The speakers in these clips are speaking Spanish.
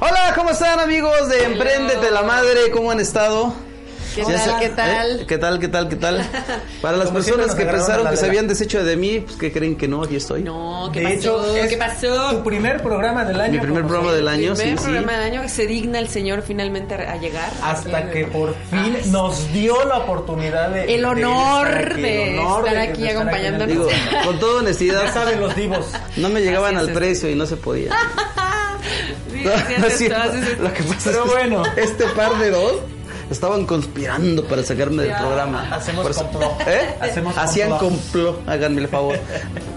Hola, ¿cómo están amigos de Emprendete la Madre? ¿Cómo han estado? ¿Qué Ya tal? ¿Qué tal? ¿Eh? ¿Qué tal? ¿Qué tal? ¿Qué tal? Para las Como personas que pensaron que se habían deshecho de mí, pues que creen que no, aquí estoy. No, ¿qué De pasó? hecho, es ¿Qué pasó? Tu primer programa del año. Mi primer programa del año, sí, Primer sí. programa del año que se digna el señor finalmente a llegar. Hasta que por fin nos dio la oportunidad de. El de honor estar aquí, de estar aquí estar acompañándonos. Digo, con toda Ya honestidad, saben los divos. no me llegaban al precio y no se podía. Sí, No, sí, no es cierto. Lo que pasa Pero es que bueno. este par de dos estaban conspirando para sacarme del programa. Hacemos Por eso- complot. ¿Eh? Hacemos Hacían complot. complot, háganme el favor.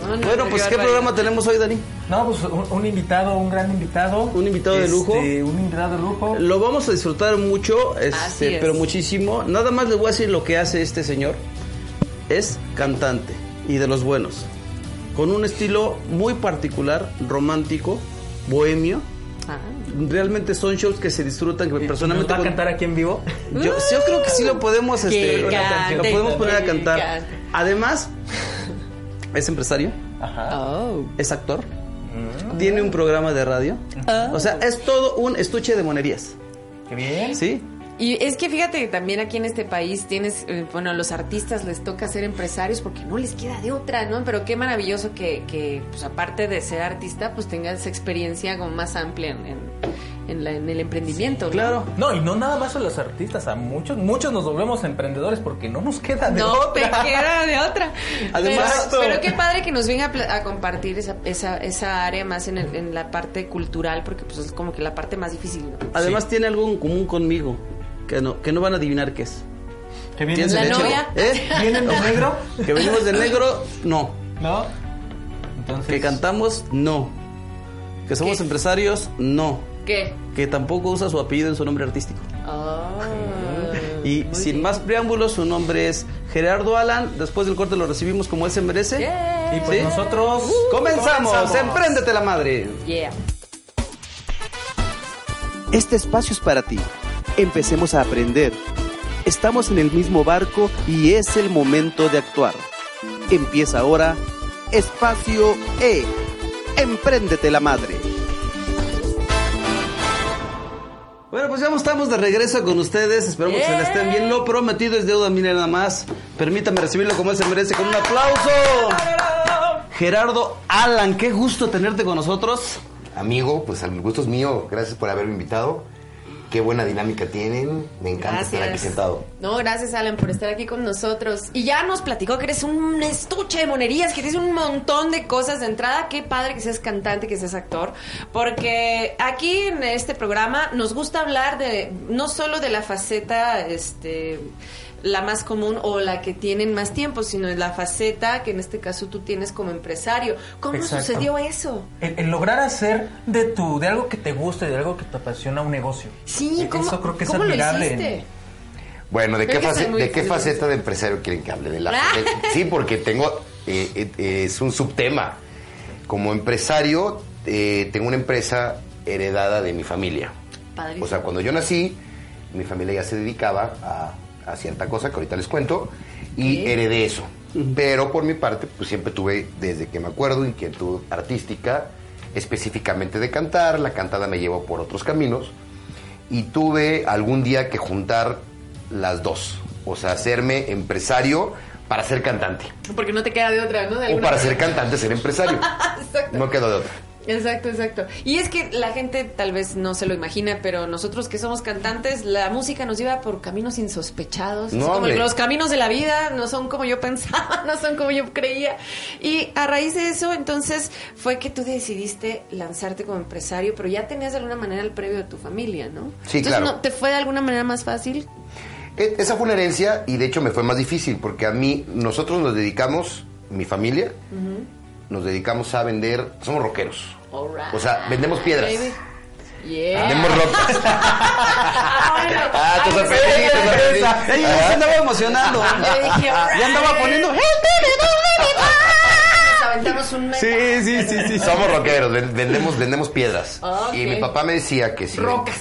No, no, bueno, no, pues qué ¿qué barbaridad. programa tenemos hoy, Dani? No, pues un, un invitado, un gran invitado. Un invitado de lujo. Este, Un invitado de lujo. Lo vamos a disfrutar mucho, este, es. pero muchísimo. Nada más les voy a decir lo que hace este señor. Es cantante y de los buenos. Con un estilo muy particular, romántico, bohemio. Realmente son shows que se disfrutan, que ¿Nos personalmente... va a cantar aquí en vivo? Yo, yo creo que sí lo podemos, este, cante, lo podemos poner a cantar. cante. Además, es empresario, Ajá. Oh. es actor, tiene un programa de radio. Oh. O sea, es todo un estuche de monerías. Qué bien. ¿Sí? Y es que fíjate que también aquí en este país tienes, eh, bueno, a los artistas les toca ser empresarios porque no les queda de otra, ¿no? Pero qué maravilloso que, que pues aparte de ser artista, pues tengas experiencia como más amplia en, en, en la- en el emprendimiento. ¿no? Claro. No, y no nada más a los artistas, a muchos, muchos nos volvemos emprendedores porque no nos queda de No te otra. queda de otra. Además- pero, pero qué padre que nos venga a compartir esa, esa, esa área más en, el- en la parte cultural, porque pues es como que la parte más difícil, ¿no? Además tiene algo en común conmigo, que no, que no van a adivinar qué es. ¿Que ¿Quién vienen, novia? ¿Eh? ¿Vienen de negro? Que venimos de negro, no. ¿No? Entonces. Que cantamos, no. Que somos ¿Qué? empresarios, no. ¿Qué? Que tampoco usa su apellido en su nombre artístico. Ah, Y sin bien. más preámbulos, su nombre es Gerardo Alan. Después del corte lo recibimos como él se merece. Yeah. Y pues ¿Sí? nosotros. Comenzamos. Empréndete la madre. Yeah. Este espacio es para ti. Empecemos a aprender. Estamos en el mismo barco y es el momento de actuar. Empieza ahora Espacio E. Empréndete la madre. Bueno, pues ya estamos de regreso con ustedes. Esperamos que se la estén bien. Lo prometido es deuda, miren nada más. Permítame recibirlo como él se merece con un aplauso. Gerardo Alan, qué gusto tenerte con nosotros. Amigo, pues el gusto es mío. Gracias por haberme invitado. Qué buena dinámica tienen. Me encanta estar aquí sentado. No, gracias Alan por estar aquí con nosotros. Y ya nos platicó que eres un estuche de monerías, que tienes un montón de cosas de entrada. Qué padre que seas cantante, que seas actor. Porque aquí en este programa nos gusta hablar de no solo de la faceta, este la más común o la que tienen más tiempo, sino de la faceta que en este caso tú tienes como empresario. ¿Cómo Exacto. sucedió eso? El, el lograr hacer de tu, de algo que te gusta y de algo que te apasiona un negocio. Sí, E- ¿cómo, Eso creo que es ¿cómo lo admirable. hiciste? Bueno, ¿de, Creo qué, que face- ¿de qué faceta de empresario quieren que hable? De la, Ah. de- sí, porque tengo. eh, eh, eh, es un subtema. Como empresario, eh, tengo una empresa heredada de mi familia. Padrísimo. O sea, cuando yo nací, mi familia ya se dedicaba a, a cierta cosa que ahorita les cuento y heredé eso. Pero por mi parte, pues siempre tuve, desde que me acuerdo, inquietud artística, específicamente de cantar. La cantada me llevó por otros caminos y tuve algún día que juntar las dos. O sea, hacerme empresario para ser cantante. Porque no te queda de otra, ¿no? De O para manera. ser cantante, ser empresario. No quedó de otra. Exacto, exacto. Y es que la gente tal vez no se lo imagina, pero nosotros que somos cantantes, la música nos lleva por caminos insospechados. No, como los caminos de la vida no son como yo pensaba, no son como yo creía. Y a raíz de eso, entonces, fue que tú decidiste lanzarte como empresario, pero ya tenías de alguna manera el previo de tu familia, ¿no? Sí, entonces, claro. ¿no ¿te fue de alguna manera más fácil? E- Esa fue una herencia y de hecho me fue más difícil porque a mí, nosotros nos dedicamos, mi familia, nos dedicamos a vender, somos rockeros. O sea, vendemos piedras. Baby. Yeah. Vendemos rocas. Ah, te sorprendí, te. Ella ya se andaba emocionando. Yo dije, Ya andaba poniendo. Nos aventamos un Sí, sí, sí, sí. Somos rockeros, ven- vendemos, vendemos piedras. Y mi papá me decía que si, Rocas.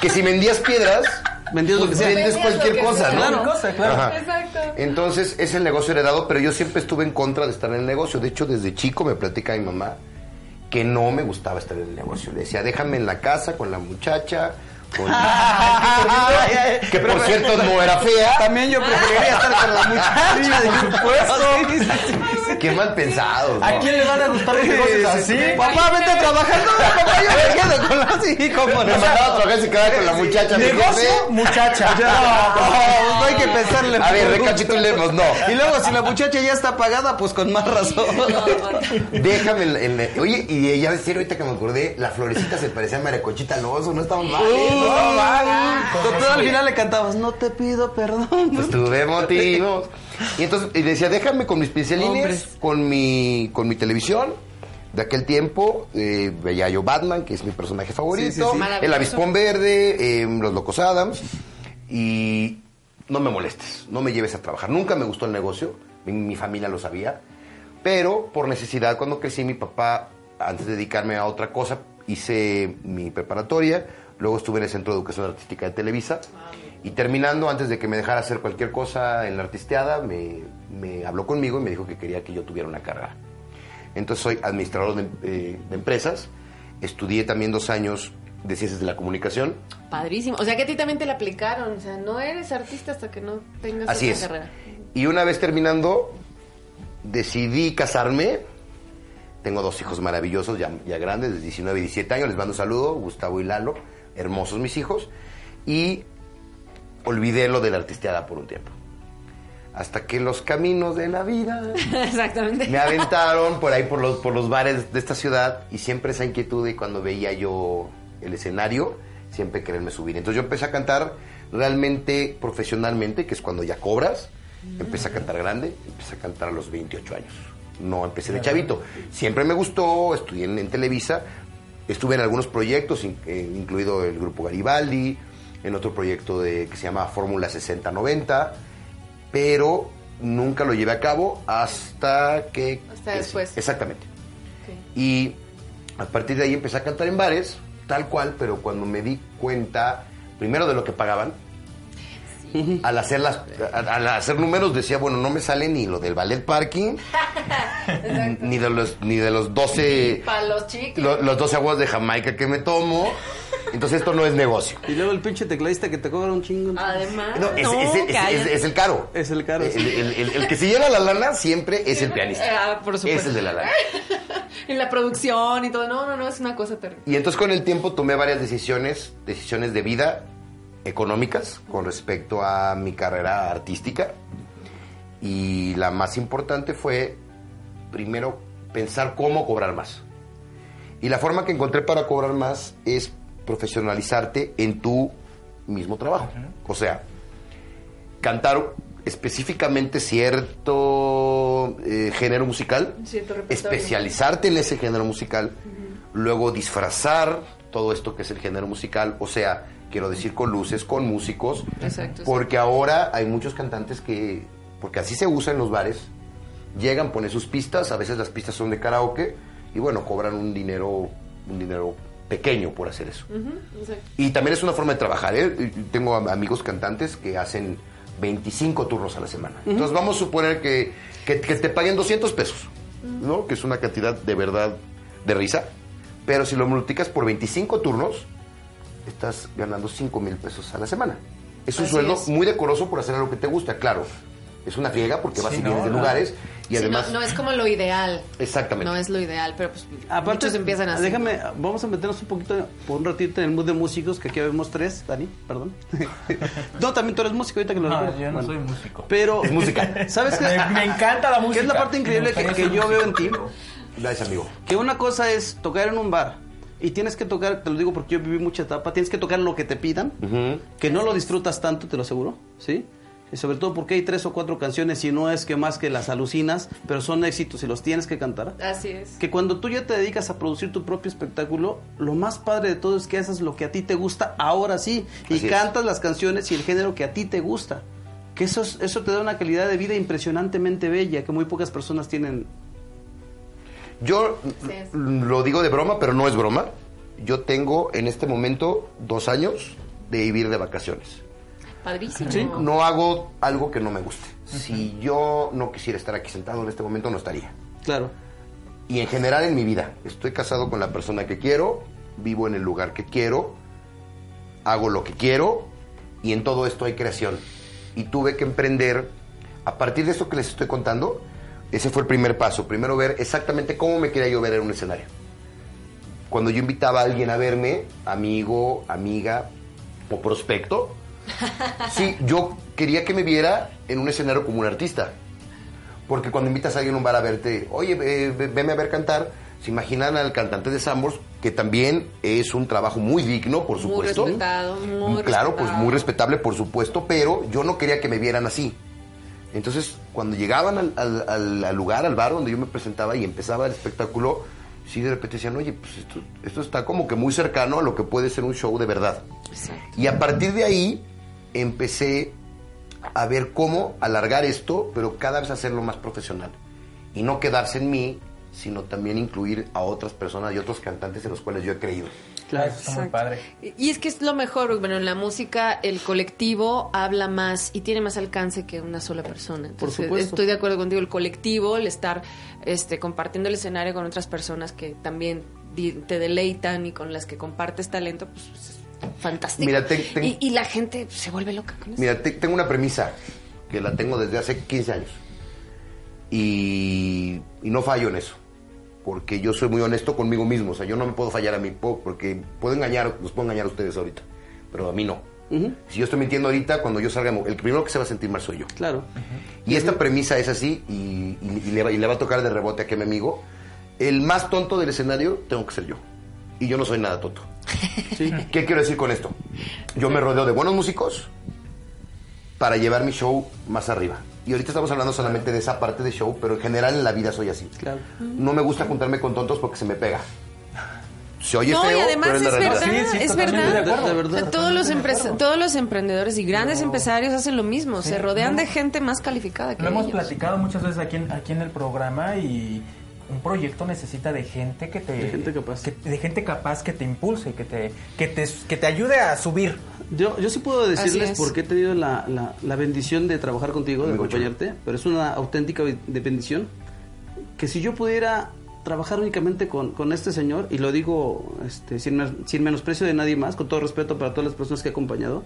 que si vendías piedras, Vendías lo que sea. vendes cualquier cosa, sea. ¿no? Claro. Cosa, claro. Ajá. Exacto. Entonces es el negocio heredado, pero yo siempre estuve en contra de estar en el negocio. De hecho, desde chico me platica mi mamá que no me gustaba estar en el negocio. Le decía, déjame en la casa con la muchacha. Con... que por cierto no era fea. También yo preferiría estar con la muchacha. por supuesto. Qué mal pensado. ¿A quién le van a gustar los negocios así? Papá, vete a trabajar. No, papá, yo me quedo con la sí, cómo Me no. mandaba a trabajar y se quedaba con la muchacha. mi Negocio, muchacha. No, no hay que pensarle. A ver, recapitulemos, no. Y luego, si la muchacha ya está pagada, pues con más razón. Déjame en- Oye, y ella, en serio, ahorita que me acordé, la florecita se parecía a Maricochita Alonso, no estaba mal. ¿eh? No estaba mal. Pero al final le cantabas, no te pido perdón. Pues tuve motivos. Y entonces y decía, déjame con mis pincelines, con mi, con mi televisión. De aquel tiempo eh, veía yo Batman, que es mi personaje favorito, Sí, sí, sí. el. Avispón Verde, eh, Los Locos Adams. Y no me molestes, no me lleves a trabajar. Nunca me gustó el negocio, mi, mi familia lo sabía. Pero por necesidad, cuando crecí, mi papá, antes de dedicarme a otra cosa, hice mi preparatoria. Luego estuve en el Centro de Educación Artística de Televisa. Y terminando, antes de que me dejara hacer cualquier cosa en la artisteada, me, me habló conmigo y me dijo que quería que yo tuviera una carrera. Entonces soy administrador de, eh, de empresas. Estudié también dos años de ciencias de la comunicación. Padrísimo. O sea que a ti también te la aplicaron. O sea, no eres artista hasta que no tengas Así otra es. carrera. Y una vez terminando, decidí casarme. Tengo dos hijos maravillosos, ya, ya grandes, de 19 y 17 años. Les mando un saludo, Gustavo y Lalo. Hermosos mis hijos. Y olvidé lo de la artisteada por un tiempo. Hasta que los caminos de la vida Exactamente. me aventaron por ahí, por los, por los bares de esta ciudad. Y siempre esa inquietud de cuando veía yo el escenario, siempre quererme subir. Entonces yo empecé a cantar realmente profesionalmente, que es cuando ya cobras. Empecé a cantar grande, empecé a cantar a los 28 años. No empecé de chavito. Siempre me gustó, estudié en, en Televisa, estuve en algunos proyectos, in- eh, incluido el grupo Garibaldi, en otro proyecto de, que se llama Fórmula 6090, pero nunca lo llevé a cabo hasta que... Hasta que- después. Exactamente. Y a partir de ahí empecé a cantar en bares, tal cual, pero cuando me di cuenta, primero de lo que pagaban, al, hacer las, al, hacer números decía, bueno, no me sale ni lo del ballet parking, ni de los, ni de los 12, Para los chicos. lo- los 12 aguas de Jamaica que me tomo. Entonces esto no es negocio. Y luego el pinche tecladista que te cobra un chingo. Además. No, es, no, es- es- es- cállate. es el caro. Es el caro, El, sí. el- el- el que se lleva la lana siempre es el pianista. Ah, por supuesto. Es el de la lana. En la producción y todo. No, no, no, es una cosa terrible. Y entonces con el tiempo tomé varias decisiones, decisiones de vida económicas con respecto a mi carrera artística. Y la más importante fue, primero, pensar cómo cobrar más. Y la forma que encontré para cobrar más es profesionalizarte en tu mismo trabajo. O sea, cantar específicamente cierto eh, género musical, Cierto especializarte en ese género musical, luego disfrazar todo esto que es el género musical, o sea, quiero decir con luces, con músicos, Exacto, porque ahora hay muchos cantantes que, porque así se usa en los bares, llegan, ponen sus pistas, a veces las pistas son de karaoke, y bueno, cobran un dinero, un dinero pequeño por hacer eso. Y también es una forma de trabajar. ¿eh? Tengo am- amigos cantantes que hacen 25 turnos a la semana. Entonces vamos a suponer que, que- que te paguen 200 pesos, ¿no? Que es una cantidad de verdad de risa. Pero si lo multiplicas por 25 turnos, estás ganando 5 mil pesos a la semana. Es un Así sueldo es. muy decoroso por hacer algo que te gusta, claro. Es una friega porque vas Sí, y vienes no, de no. lugares y Sí, además... no, no es como lo ideal. Exactamente. No es lo ideal, pero pues Aparte, muchos empiezan así. Déjame, vamos a meternos un poquito por un ratito en el mood de músicos, que aquí vemos tres, Dani, perdón. no, también tú eres músico, ahorita que lo No, recuerdo. yo no Bueno, soy músico. Pero, Es música. ¿sabes qué? Me, me encanta la música. Que es la parte increíble que, yo veo en ti. Gracias, amigo. Que una cosa es tocar en un bar y tienes que tocar, te lo digo porque yo viví mucha etapa, tienes que tocar lo que te pidan, que no lo disfrutas tanto, te lo aseguro, ¿sí? Y sobre todo porque hay tres o cuatro canciones y no es que más que las alucinas, pero son éxitos y los tienes que cantar. Así es. Que cuando tú ya te dedicas a producir tu propio espectáculo, lo más padre de todo es que haces lo que a ti te gusta ahora sí y Así es. cantas las canciones y el género que a ti te gusta. Que eso, es- eso te da una calidad de vida impresionantemente bella que muy pocas personas tienen. Yo lo digo de broma, pero no es broma. Yo tengo en este momento dos años de vivir de vacaciones. Padrísimo. Sí. No hago algo que no me guste. Si yo no quisiera estar aquí sentado en este momento, no estaría. Claro. y en general en mi vida. Estoy casado con la persona que quiero, vivo en el lugar que quiero, hago lo que quiero y en todo esto hay creación. Y tuve que emprender, a partir de esto que les estoy contando, ese fue el primer paso. Primero ver exactamente cómo me quería yo ver en un escenario. Cuando yo invitaba a alguien a verme, amigo, amiga o prospecto, sí, yo quería que me viera en un escenario como un artista. Porque cuando invitas a alguien a un bar a verte, oye, eh, ve- veme a ver cantar, se imaginan al cantante de Sambors, que también es un trabajo muy digno, por Muy supuesto. respetado, muy Claro, pues muy respetable, por supuesto, pero yo no quería que me vieran así. Entonces, cuando llegaban al, al- lugar, al bar donde yo me presentaba y empezaba el espectáculo, sí de repente decían, oye, pues esto, esto está como que muy cercano a lo que puede ser un show de verdad. Exacto. Y a partir de ahí empecé a ver cómo alargar esto, pero cada vez hacerlo más profesional. Y no quedarse en mí, sino también incluir a otras personas y otros cantantes en los cuales yo he creído. Claro, está muy padre. Y es que es lo mejor, bueno, en la música el colectivo habla más y tiene más alcance que una sola persona. Entonces, supuesto. Estoy de acuerdo contigo, el colectivo, el estar este, compartiendo el escenario con otras personas que también te deleitan y con las que compartes talento, pues es fantástico. Mira, te- te- y, y la gente se vuelve loca con eso. Mira, te- tengo una premisa que la tengo desde hace 15 años. Y, y no fallo en eso. Porque yo soy muy honesto conmigo mismo. O sea, yo no me puedo fallar a mí. Porque puedo engañar, los puedo engañar a ustedes ahorita. Pero a mí no. Si yo estoy mintiendo ahorita, cuando yo salga, el primero que se va a sentir mal soy yo. Claro. Y esta premisa es así, y, y- y le, va, y le va a tocar de rebote a mi amigo. El más tonto del escenario tengo que ser yo. Y yo no soy nada tonto. ¿Qué quiero decir con esto? Yo me rodeo de buenos músicos para llevar mi show más arriba. Y ahorita estamos hablando solamente de esa parte de show, pero en general en la vida soy así. Claro. No me gusta juntarme con tontos porque se me pega. Se oye no, feo, y además pero es es, la realidad. verdad, Sí, sí, es verdad. de acuerdo. De verdad. O sea, todos, los empres- todos los emprendedores y grandes empresarios hacen lo mismo, se rodean de gente más calificada que Lo hemos platicado muchas veces aquí en, aquí en el programa y un proyecto necesita de gente que te De gente capaz. que- de gente capaz que te impulse, que te que te que te ayude a subir. Yo, yo sí puedo decirles es. porque he tenido la, la- la bendición de trabajar contigo, de acompañarte, pero es una auténtica de bendición que si yo pudiera trabajar únicamente con, con este señor, y lo digo este, sin, sin menosprecio de nadie más, con todo respeto para todas las personas que he acompañado,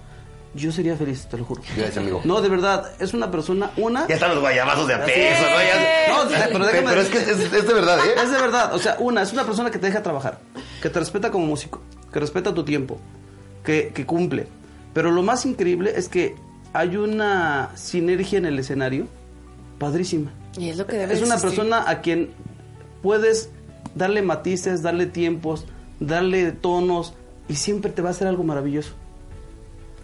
yo sería feliz, te lo juro. Gracias, amigo. No, de verdad, es una persona, una... Ya están los guayabazos de a peso, ¿no? Ya- No, pero déjame- pero es que es, es de verdad, ¿eh? Es de verdad, o sea, una, es una persona que te deja trabajar, que te respeta como músico, que respeta tu tiempo, que, que cumple. Pero lo más increíble es que hay una sinergia en el escenario padrísima. Y es lo que debe Es una existir. persona a quien puedes darle matices, darle tiempos, darle tonos y siempre te va a hacer algo maravilloso.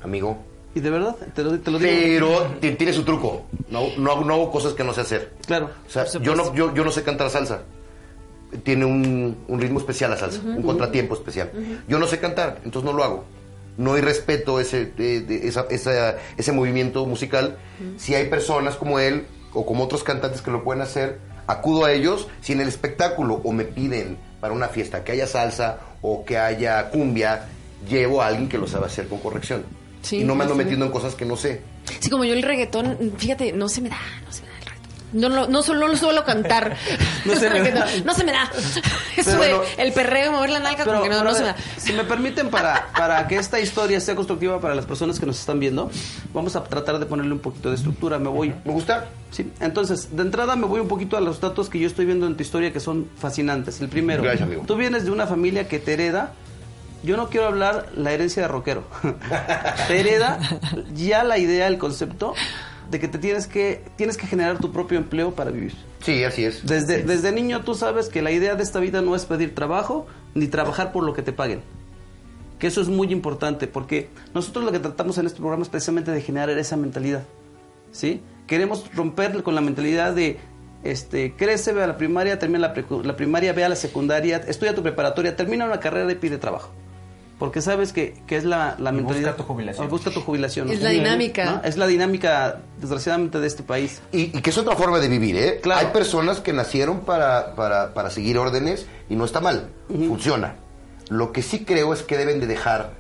Amigo, Y de verdad, te lo, te lo digo. Pero ti- tiene su truco. No, no, hago- no hago cosas que no sé hacer. Claro. O sea, yo no, yo, yo no sé cantar salsa. Tiene un, un ritmo especial la salsa, un contratiempo especial. Yo no sé cantar, entonces no lo hago. No hay respeto ese, de- de esa- esa- ese movimiento musical. Si hay personas como él o como otros cantantes que lo pueden hacer, acudo a ellos. Si en el espectáculo o me piden para una fiesta que haya salsa o que haya cumbia, llevo a alguien que lo sabe hacer con corrección. Sí, y no me ando sí. metiendo en cosas que no sé. Sí, como yo el reggaetón, fíjate, no se me da, no se me da. No, no, no, solo, no lo suelo cantar. No se me da. No se me da. Eso de el perreo, mover la nalga, como que no, pero, no se me da. Si me permiten, para, para que esta historia sea constructiva para las personas que nos están viendo, vamos a tratar de ponerle un poquito de estructura. Me voy. ¿Me gusta? Sí, entonces, de entrada me voy un poquito a los datos que yo estoy viendo en tu historia que son fascinantes. El primero, Gracias, amigo. tú vienes de una familia que te hereda. Yo no quiero hablar la herencia de rockero. te hereda ya la idea, el concepto de que te tienes que tienes que generar tu propio empleo para vivir. Sí, así es. Desde, desde niño tú sabes que la idea de esta vida no es pedir trabajo ni trabajar por lo que te paguen. Que eso es muy importante porque nosotros lo que tratamos en este programa es precisamente de generar esa mentalidad. ¿Sí? Queremos romper con la mentalidad de este, crece, ve a la primaria, termina la, la primaria, ve a la secundaria, estudia tu preparatoria, termina una carrera y pide trabajo. Porque sabes que, que es la, la Y busca mentalidad. tu jubilación. Busca tu jubilación. Es ¿no? la dinámica. ¿No? Es la dinámica, desgraciadamente, de este país. Y, y que es otra forma de vivir, ¿eh? Claro. Hay personas que nacieron para, para, para seguir órdenes y no está mal, funciona. Lo que sí creo es que deben de dejar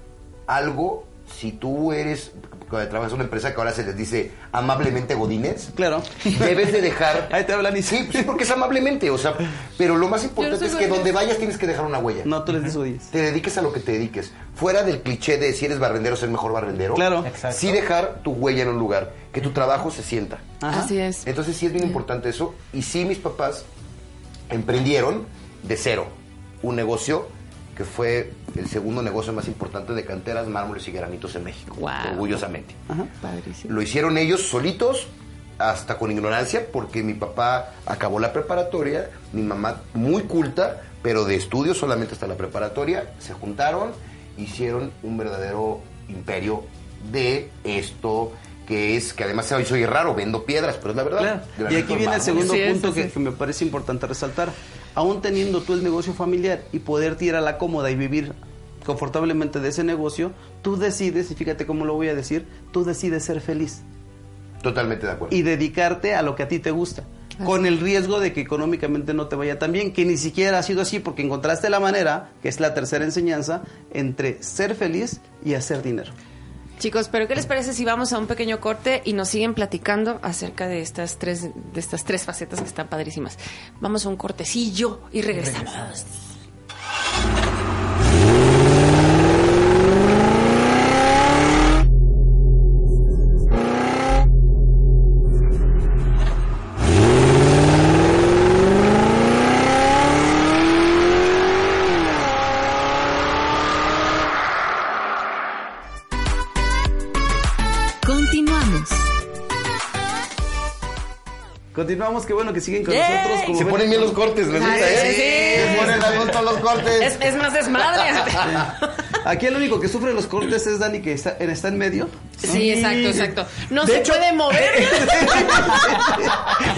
algo si tú eres, cuando trabajas en una empresa que ahora se les dice amablemente godines, Claro. debes de dejar... Ahí te hablan y Sí, sí, porque es amablemente, o sea, pero lo más importante es que godines. donde vayas tienes que dejar una huella. No, tú les dices odies. Te dediques a lo que te dediques. Fuera del cliché de si eres barrendero, ser mejor barrendero. Claro. Exacto. Sí dejar tu huella en un lugar, que tu trabajo se sienta. Ajá. Así es. Entonces sí es bien importante eso. Y sí, mis papás emprendieron de cero un negocio que fue el segundo negocio más importante de canteras, mármoles y granitos en México. Guau. Orgullosamente. Ajá. Padrísimo. Lo hicieron ellos solitos, hasta con ignorancia, porque mi papá acabó la preparatoria, mi mamá muy culta, pero de estudio solamente hasta la preparatoria, se juntaron, hicieron un verdadero imperio de esto que es, que además hoy soy raro, vendo piedras, pero es la verdad. Claro. Y aquí viene el segundo Sí, punto sí, que, sí. que me parece importante resaltar. Aún teniendo tú el negocio familiar y poderte ir a la cómoda y vivir confortablemente de ese negocio, tú decides, y fíjate cómo lo voy a decir, tú decides ser feliz Totalmente de acuerdo. y dedicarte a lo que a ti te gusta. Con el riesgo de que económicamente no te vaya tan bien, que ni siquiera ha sido así porque encontraste la manera, que es la tercera enseñanza, entre ser feliz y hacer dinero. Chicos, pero ¿qué les parece si vamos a un pequeño corte y nos siguen platicando acerca de estas tres, de estas tres facetas que están padrísimas? Vamos a un cortecillo y regresamos. Continuamos. Continuamos, qué bueno que siguen con ¡Yay! nosotros. como Se ven- ponen bien los cortes, Ay, ¿eh? sí. Se ponen a gusto los cortes. Es, es más desmadre. Aquí el único que sufre los cortes es Dani, que está, está en medio. Sí, exacto, exacto. No De se hecho- puede mover.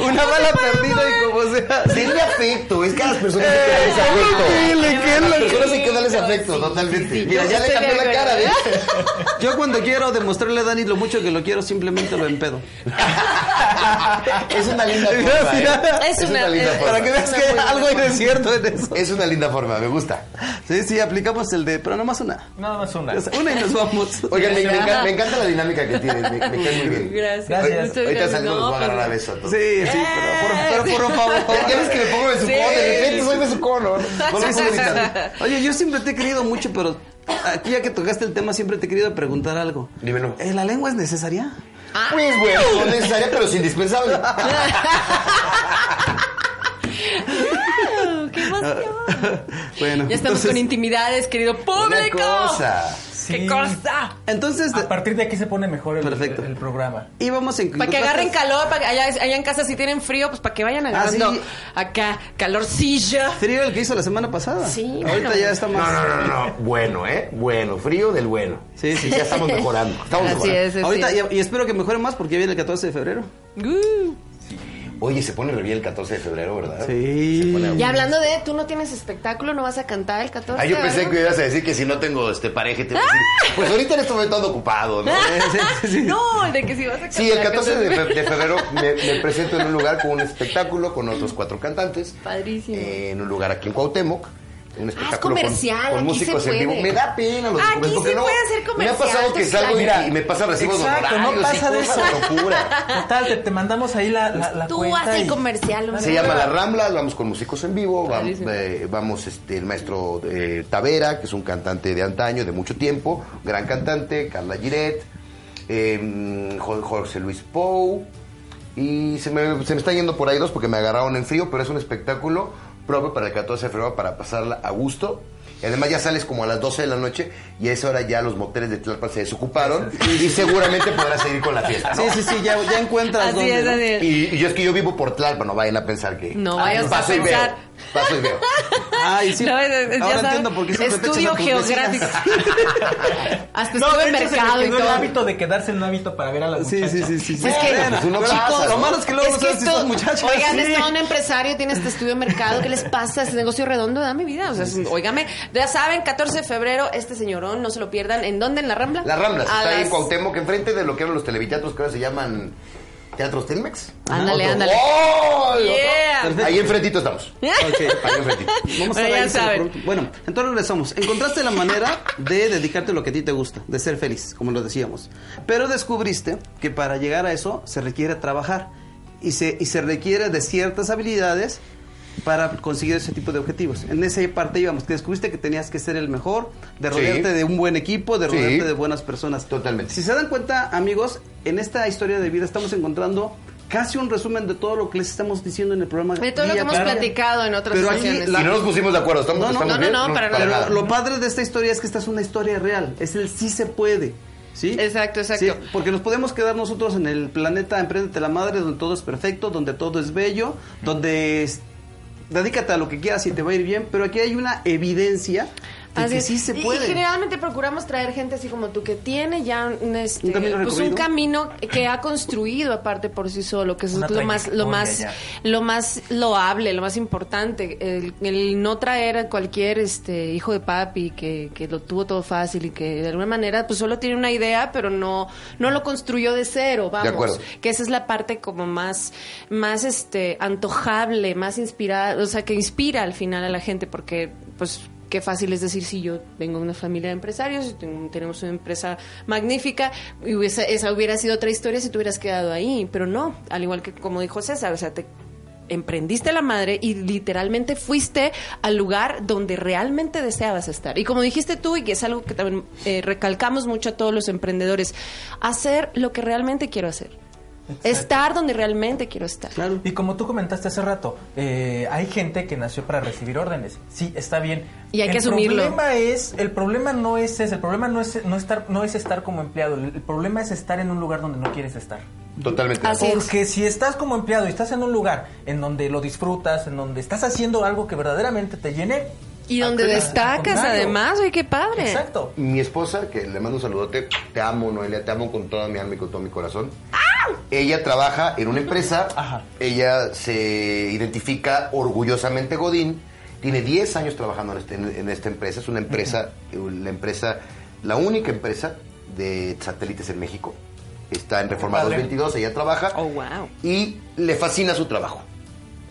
Una bala perdida y como sea. Denle afecto, es que a las personas hay que darles afecto. A las personas hay que darles afecto, totalmente. Mira, ya le cambió la cara. ¿ves? Yo cuando quiero demostrarle a Dani lo mucho que lo quiero, simplemente lo empedo. Es una linda forma, ¿eh? Es una- linda es- forma. Para que veas que algo hay de cierto en eso. Es una linda forma, me gusta. Sí, sí, aplicamos el de, pero nomás una. Nada más una. Una y nos vamos. Oigan, me, me encanta, me encanta la dinámica que tienes, me, me cae muy bien. Gracias. Gracias. Muchas Ahorita salimos, nos No, a agarrar a pues- beso a todos. Sí, sí, pero, por, pero por favor. Ya, ves que me pongo de su Sí. cono, de repente soy de su cono. No evitar. Oye, yo siempre te he querido mucho, pero aquí ya que tocaste el tema, siempre te he querido preguntar algo. Dímelo. ¿Eh, ¿La lengua es necesaria? Pues bueno, no necesaria, pero es indispensable. Bueno, Ya estamos entonces, con intimidades, querido Una público. cosa. ¡Qué cosa! entonces A partir de aquí se pone mejor el, Perfecto. el, el programa. íbamos en Para que agarren calor, para que allá, allá en casa si tienen frío, pues para que vayan agarrando sí. acá calorcilla. Frío el que hizo la semana pasada. Sí, Ahorita bueno. ya está No, más. no, no, no. Bueno, ¿eh? Bueno, frío del bueno. Sí, sí. Ya estamos mejorando. Estamos Así mejorando. es, así Ahorita, es. y, y espero que mejore más porque ya viene el 14 de febrero. Uh. Oye, se pone re bien el 14 de febrero, ¿verdad? Sí. Se pone Y hablando de, tú no tienes espectáculo, no vas a cantar el 14. Ah, yo pensé ¿verdad? que ibas a decir que si no tengo este pareja, te decir, pues ahorita en este momento ando ocupado, ¿no? Sí. No, de que si vas a cantar. Sí, el 14 de, fe- de febrero me, me presento en un lugar con un espectáculo con otros cuatro cantantes. Padrísimo. Eh, en un lugar aquí en Cuauhtémoc. Un espectáculo con- comercial, con, aquí músicos se en vivo. Me da pena los Aquí se puede hacer Me ha comercial, pasado que tú salgo y, sabes. y me pasan recibos de Exacto, no pasa de eso. locura. Total, te, te mandamos ahí la, la, la Tú cuenta. haz el y- comercial. Se llama La Rambla, vamos con músicos en vivo, vamos, eh, vamos, este, el maestro eh, Tavera, que es un cantante de antaño, de mucho tiempo, gran cantante, Carla Giret, eh, Jo- Jorge Luis Pou, y se me, se me está yendo por ahí dos porque me agarraron en frío, pero es un espectáculo propio para el 14 de febrero para pasarla a gusto. Y además ya sales como a las 12 de la noche y a esa hora ya los moteles de Tlalpan se desocuparon y seguramente podrás seguir con la fiesta. ¿no? Sí, sí, sí, ya, ya encuentras Así dónde, es, ¿no? así es. Y, y yo es que yo vivo por Tlalpan, no vayan a pensar que... No vayas a pensar. Paso y veo. Ay, sí. No, es- Ahora entiendo por qué siempre te Estudio tus geográfico. Hasta No, estuve de en hecho, se mercado me y quedó el todo. hábito de quedarse en un hábito para ver a las Sí, muchachas. sí, sí, sí. sí. Es que, Bueno, pues uno chicos, pasa, lo malo es que luego Es no sabes si son muchachas. oigan, Sí. está un empresario, tiene este estudio de mercado, ¿qué les pasa? Es negocio redondo, dame vida. O sea, es- óigame, ya saben, 14 de febrero, este señorón, no se lo pierdan. ¿En dónde? ¿En la Rambla? La Rambla, A está ahí en las- Cuauhtémoc, enfrente de lo que eran los televiteatros que ahora se llaman Teatros Telmex. Ándale, ándale. ¡Oh! Yeah. Ahí enfrentito estamos. Ok. Ahí enfrentito. Vamos Bueno, a ya saben. Bueno, entonces regresamos. Encontraste la manera de dedicarte a lo que a ti te gusta, de ser feliz, como lo decíamos. Pero descubriste que para llegar a eso se requiere trabajar y se, y se requiere de ciertas habilidades para conseguir ese tipo de objetivos. En esa parte íbamos, que descubriste que tenías que ser el mejor, de Sí. rodearte de un buen equipo, de Sí. rodearte de buenas personas. Totalmente. Si se dan cuenta, amigos, en esta historia de vida estamos encontrando casi un resumen de todo lo que les estamos diciendo en el programa. De todo lo que hemos platicado en otras Pero aquí ocasiones. la- Y no nos pusimos de acuerdo. ¿Estamos, No, no, estamos no, bien? no, para nada. Pero nada. lo padre de esta historia es que esta es una historia real. Es el sí se puede. ¿Sí? Exacto, exacto. Sí, porque nos podemos quedar nosotros en el planeta Emprendete la Madre, donde todo es perfecto, donde todo es bello, donde dedícate a lo que quieras y te va a ir bien, pero aquí hay una evidencia de Así que es. sí se Y- puede. Y, generalmente procuramos traer gente así como tú que tiene ya un, este, Un camino pues un camino que ha construido aparte por sí solo, que Una es lo más, lo más, lo más loable, lo más importante, el, el no traer a cualquier este hijo de papi que, que lo tuvo todo fácil y que de alguna manera pues solo tiene una idea pero no, no lo construyó de cero, vamos. acuerdo. Que esa es la parte como más, más este antojable, más inspirada, o sea que inspira al final a la gente porque pues qué fácil es decir si yo vengo de una familia de empresarios y tengo- tenemos una empresa magnífica y hubiese- esa hubiera sido otra historia si te hubieras quedado ahí, pero no, al igual que como dijo César, o sea, te emprendiste la madre y literalmente fuiste al lugar donde realmente deseabas estar. Y como dijiste tú, y que es algo que también eh, recalcamos mucho a todos los emprendedores, hacer lo que realmente quiero hacer. Estar donde realmente quiero estar. Claro. Y como tú comentaste hace rato, eh, hay gente que nació para recibir órdenes. Sí, está bien. Y hay el que asumirlo. Problema es, el problema no es ese, el problema no es, no, estar, no es estar como empleado, el, el problema es estar en un lugar donde no quieres estar. Totalmente. Así es. Porque si estás como empleado y estás en un lugar en donde lo disfrutas, en donde estás haciendo algo que verdaderamente te llene. Y donde destacas además, oye, qué padre. Exacto. Mi esposa, que le mando un saludote, te amo, Noelia, te amo con toda mi alma y con todo mi corazón. Ella trabaja en una empresa, Ajá. ella se identifica orgullosamente Godín, tiene 10 años trabajando en, este- en esta empresa, es una empresa, la empresa, la única empresa de satélites en México, está en Reforma Padre. 222, ella trabaja Oh, wow. y le fascina su trabajo.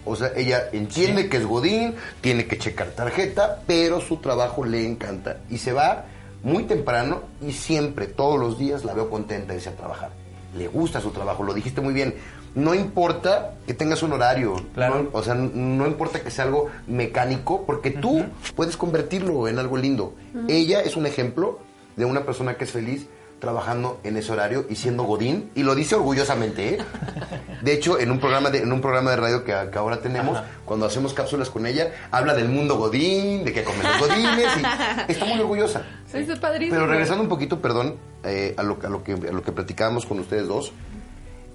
O sea, ella entiende que es Godín, tiene que checar tarjeta, pero su trabajo le encanta. Y se va muy temprano y siempre, todos los días, la veo contenta de irse a trabajar. Le gusta su trabajo, lo dijiste muy bien. No importa que tengas un horario, Claro. no- o sea, no importa que sea algo mecánico, porque tú puedes convertirlo en algo lindo. Ella es un ejemplo de una persona que es feliz trabajando en ese horario y siendo Godín, y lo dice orgullosamente, ¿eh? De hecho, en un programa de, en un programa de radio que, que ahora tenemos, Ajá. cuando hacemos cápsulas con ella, habla del mundo Godín, de que comen los Godines, y está muy orgullosa. Eso es padrísimo. Pero regresando un poquito, perdón, eh, a, lo, a, lo que, a lo que platicábamos con ustedes dos,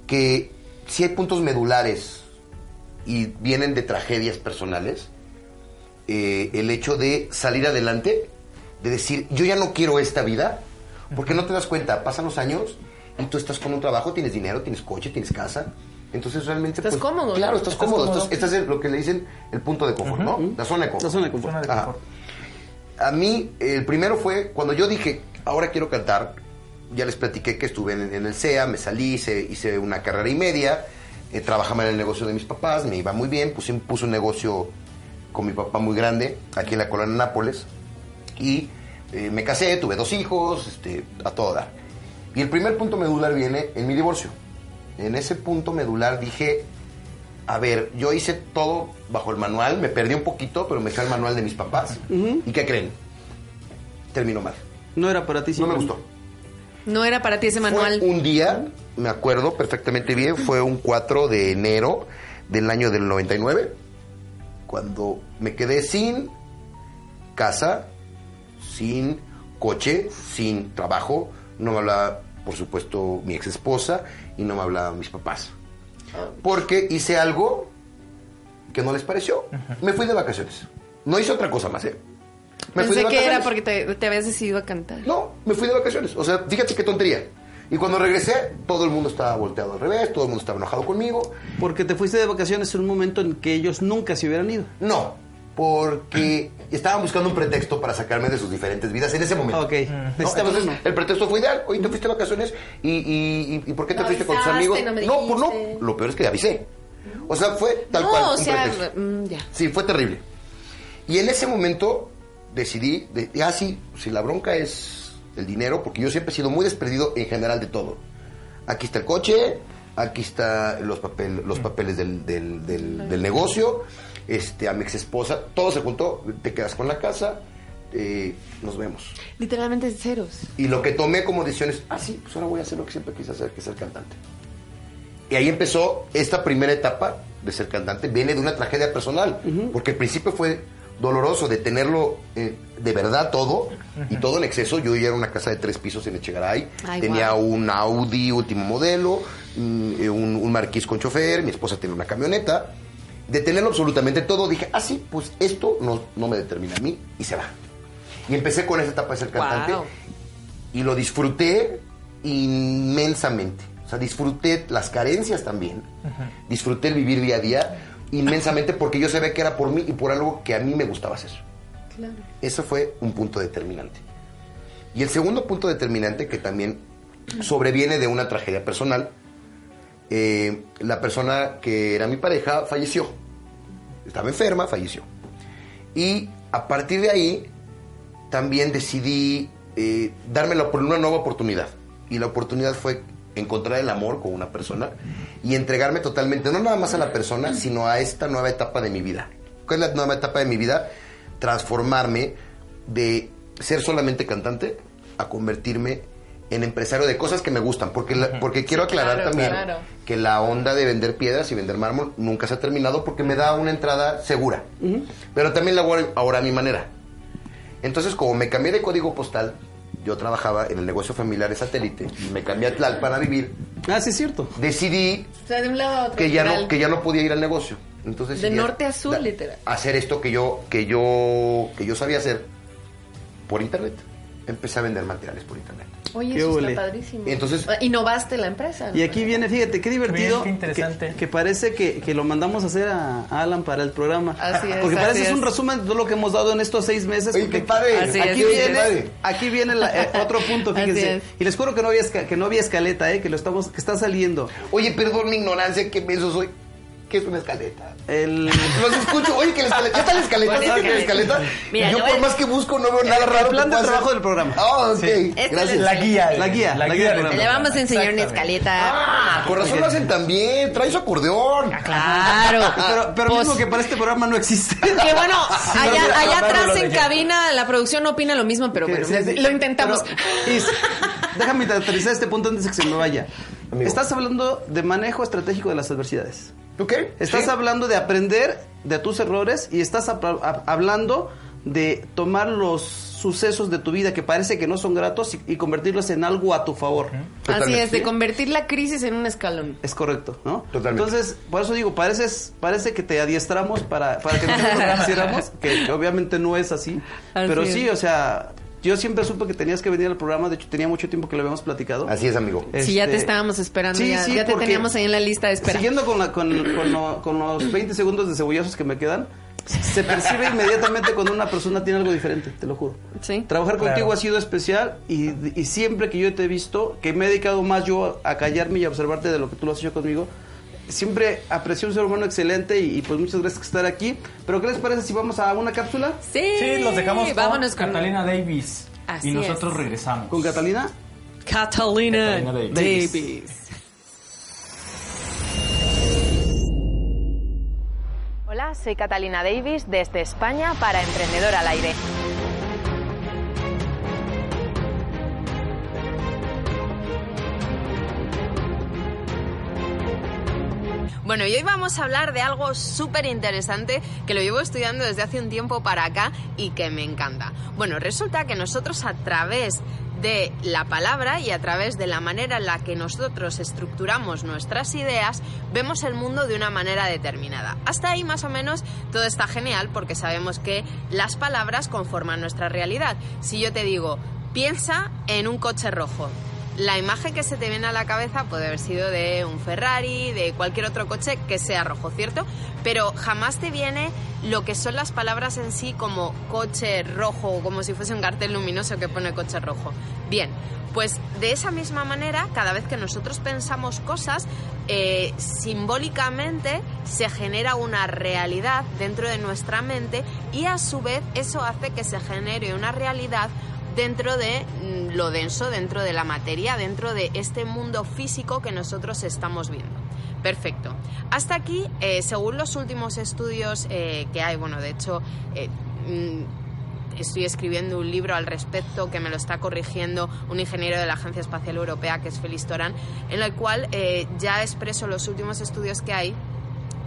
que si hay puntos medulares y vienen de tragedias personales, eh, el hecho de salir adelante, de decir, yo ya no quiero esta vida, porque no te das cuenta, pasan los años y tú estás con un trabajo, tienes dinero, tienes coche, tienes casa. Entonces realmente... Estás cómodo, Claro, estás, Estás cómodo. cómodo. Estás- este es lo que le dicen el punto de confort, ¿no? La zona de confort. La zona de confort. Zona de Ajá. confort. A mí, el primero fue cuando yo dije, ahora quiero cantar. Ya les platiqué que estuve en, en el CEA, me salí, hice, hice una carrera y media, eh, trabajaba en el negocio de mis papás, me iba muy bien, puse, puse un negocio con mi papá muy grande, aquí en la colonia Nápoles, y eh, me casé, tuve dos hijos, este, a todo dar. Y el primer punto medular viene en mi divorcio. En ese punto medular dije, a ver, yo hice todo bajo el manual, me perdí un poquito, pero me fui al manual de mis papás. ¿Y qué creen? Terminó mal. No era para ti. No me gustó. No era para ti ese manual. Fue un día, me acuerdo perfectamente bien, fue un 4 de enero del año del 99, cuando me quedé sin casa, sin coche, sin trabajo, no me hablaba, por supuesto, mi ex esposa y no me hablaban mis papás. Porque hice algo que no les pareció. Me fui de vacaciones. No hice otra cosa más, ¿eh? Me fui Pensé de que era porque te, te habías decidido a cantar. No, me fui de vacaciones. O sea, fíjate qué tontería. Y cuando regresé, todo el mundo estaba volteado al revés, todo el mundo estaba enojado conmigo. Porque te fuiste de vacaciones en un momento en que ellos nunca se hubieran ido. No, porque estaban buscando un pretexto para sacarme de sus diferentes vidas en ese momento. Ok, ¿no? Entonces, el pretexto fue ideal. Oye, te fuiste de vacaciones y, y, y- ¿y por qué te No fuiste con tus amigos? no me no, pues no. Lo peor es que avisé. O sea, fue tal no, cual. o un sea, pretexto. mm, ya. Sí, fue terrible. Y en ese momento decidí, de, ah, sí, si la bronca es el dinero, porque yo siempre he sido muy desprendido en general de todo. Aquí está el coche, aquí está los, papel, los papeles del, del- del- del negocio, este, a mi ex esposa, todo se juntó, te quedas con la casa, eh, nos vemos. Literalmente ceros. Y lo que tomé como decisión es, ah, sí, pues ahora voy a hacer lo que siempre quise hacer, que es ser cantante. Y ahí empezó esta primera etapa de ser cantante. Viene de una tragedia personal, porque al principio fue doloroso de tenerlo eh, de verdad todo y todo en exceso. Yo ya era una casa de tres pisos en Echegaray, Ay, tenía guau. un Audi último modelo, mm, eh, un, un marquís con chofer, mi esposa tenía una camioneta. De tenerlo absolutamente todo, dije, ah, sí, pues esto no, no me determina a mí y se va. Y empecé con esa etapa de ser cantante Guau. y lo disfruté inmensamente. O sea, disfruté las carencias también. Disfruté el vivir día a día inmensamente porque yo sabía que era por mí y por algo que a mí me gustaba hacer. Claro. Eso fue un punto determinante. Y el segundo punto determinante que también sobreviene de una tragedia personal, eh, la persona que era mi pareja falleció. Estaba enferma, falleció. Y a partir de ahí también decidí eh, darme la- una nueva oportunidad. Y la oportunidad fue encontrar el amor con una persona y entregarme totalmente, no nada más a la persona, sino a esta nueva etapa de mi vida. ¿Cuál es la nueva etapa de mi vida? Transformarme de ser solamente cantante a convertirme en empresario de cosas que me gustan. Porque, la- porque quiero aclarar claro, también claro. que la onda de vender piedras y vender mármol nunca se ha terminado porque me da una entrada segura. Pero también la hago ahora a mi manera. Entonces, como me cambié de código postal, yo trabajaba en el negocio familiar de satélite y me cambié a Tlalpan a vivir, Ah, sí, es cierto. decidí O sea, de un lado a otro. que ya no que ya no podía ir al negocio. Entonces De norte a sur, literal. Hacer esto que yo que yo que yo sabía hacer por internet. Empecé a vender materiales por internet. Oye, Qué eso ole. está padrísimo. Y entonces- Innovaste la empresa. ¿no? Y aquí viene, fíjate, qué divertido. Bien, qué interesante. Que, que parece que, que lo mandamos a hacer a, Alan para el programa. Así es, Porque así parece es es. un resumen de todo lo que hemos dado en estos seis meses. Oye, porque qué padre. Así aquí, es, viene, padre. aquí viene la- eh, otro punto, fíjense. Y les juro que no había, que no había escaleta, eh, que lo estamos, que está saliendo. Oye, perdón mi ignorancia, qué menso soy. ¿Qué es una escaleta? El, Los escucho, oye, que la escaleta. ¿Ya está la escaleta? Buena ¿Sabes qué la escaleta. Mira, yo por más que busco no veo nada raro. el plan de trabajo hacer. del programa. Ah, ok. Sí. Gracias. La guía. La guía, la guía del programa. Le vamos a enseñar una escaleta. Ah, con razón lo hacen también. Trae su acordeón. Claro. pero pero Pues, mismo que para este programa no existe. Que bueno, allá, atrás en cabina la producción no opina lo mismo, pero bueno, sí, sí. lo intentamos. Pero, Is, déjame aterrizar este punto antes de que se me vaya. Amigo. Estás hablando de manejo estratégico de las adversidades. ¿Ok? Estás Sí. hablando de aprender de tus errores y estás hab- hab- hablando de tomar los sucesos de tu vida que parece que no son gratos y, y convertirlos en algo a tu favor. Así es, de convertir la crisis en un escalón. Es correcto, ¿no? Totalmente. Entonces, por eso digo, pareces, parece que te adiestramos para, para que nosotros lo hiciéramos, que, que obviamente no es así. Así pero es. sí, o sea, yo siempre supe que tenías que venir al programa, de hecho tenía mucho tiempo que lo habíamos platicado. Así es, amigo. Si ya te Este, estábamos esperando, sí, ya, sí, ya te teníamos ahí en la lista de espera. Siguiendo con, la- con, con lo- con los 20 segundos de cebollazos que me quedan, se percibe inmediatamente cuando una persona tiene algo diferente, te lo juro. Sí. Trabajar Claro. contigo ha sido especial y, y siempre que yo te he visto, que me he dedicado más yo a callarme y a observarte de lo que tú lo has hecho conmigo, siempre aprecio un ser humano excelente y, y pues muchas gracias por estar aquí. Pero ¿qué les parece si vamos a una cápsula Sí, Sí, los dejamos con Vámonos con Catalina Davis. Así y nosotros es. regresamos. con Catalina? Catalina, Catalina Davis. Davis. Hola, soy Catalina Davis desde España para Emprendedor al Aire. Bueno, y hoy vamos a hablar de algo súper interesante que lo llevo estudiando desde hace un tiempo para acá y que me encanta. Bueno, resulta que nosotros a través de la palabra y a través de la manera en la que nosotros estructuramos nuestras ideas, vemos el mundo de una manera determinada. Hasta ahí más o menos todo está genial porque sabemos que las palabras conforman nuestra realidad. Si yo te digo, piensa en un coche rojo, la imagen que se te viene a la cabeza puede haber sido de un Ferrari, de cualquier otro coche que sea rojo, ¿cierto? Pero jamás te viene lo que son las palabras en sí como coche rojo como si fuese un cartel luminoso que pone coche rojo. Bien, pues de esa misma manera, cada vez que nosotros pensamos cosas, eh, simbólicamente se genera una realidad dentro de nuestra mente y a su vez eso hace que se genere una realidad dentro de mm, lo denso, dentro de la materia, dentro de este mundo físico que nosotros estamos viendo. Perfecto. Hasta aquí, eh, según los últimos estudios eh, que hay, bueno, de hecho, eh, mm, estoy escribiendo un libro al respecto que me lo está corrigiendo un ingeniero de la Agencia Espacial Europea, que es Félix Torán, en el cual ya expreso los últimos estudios que hay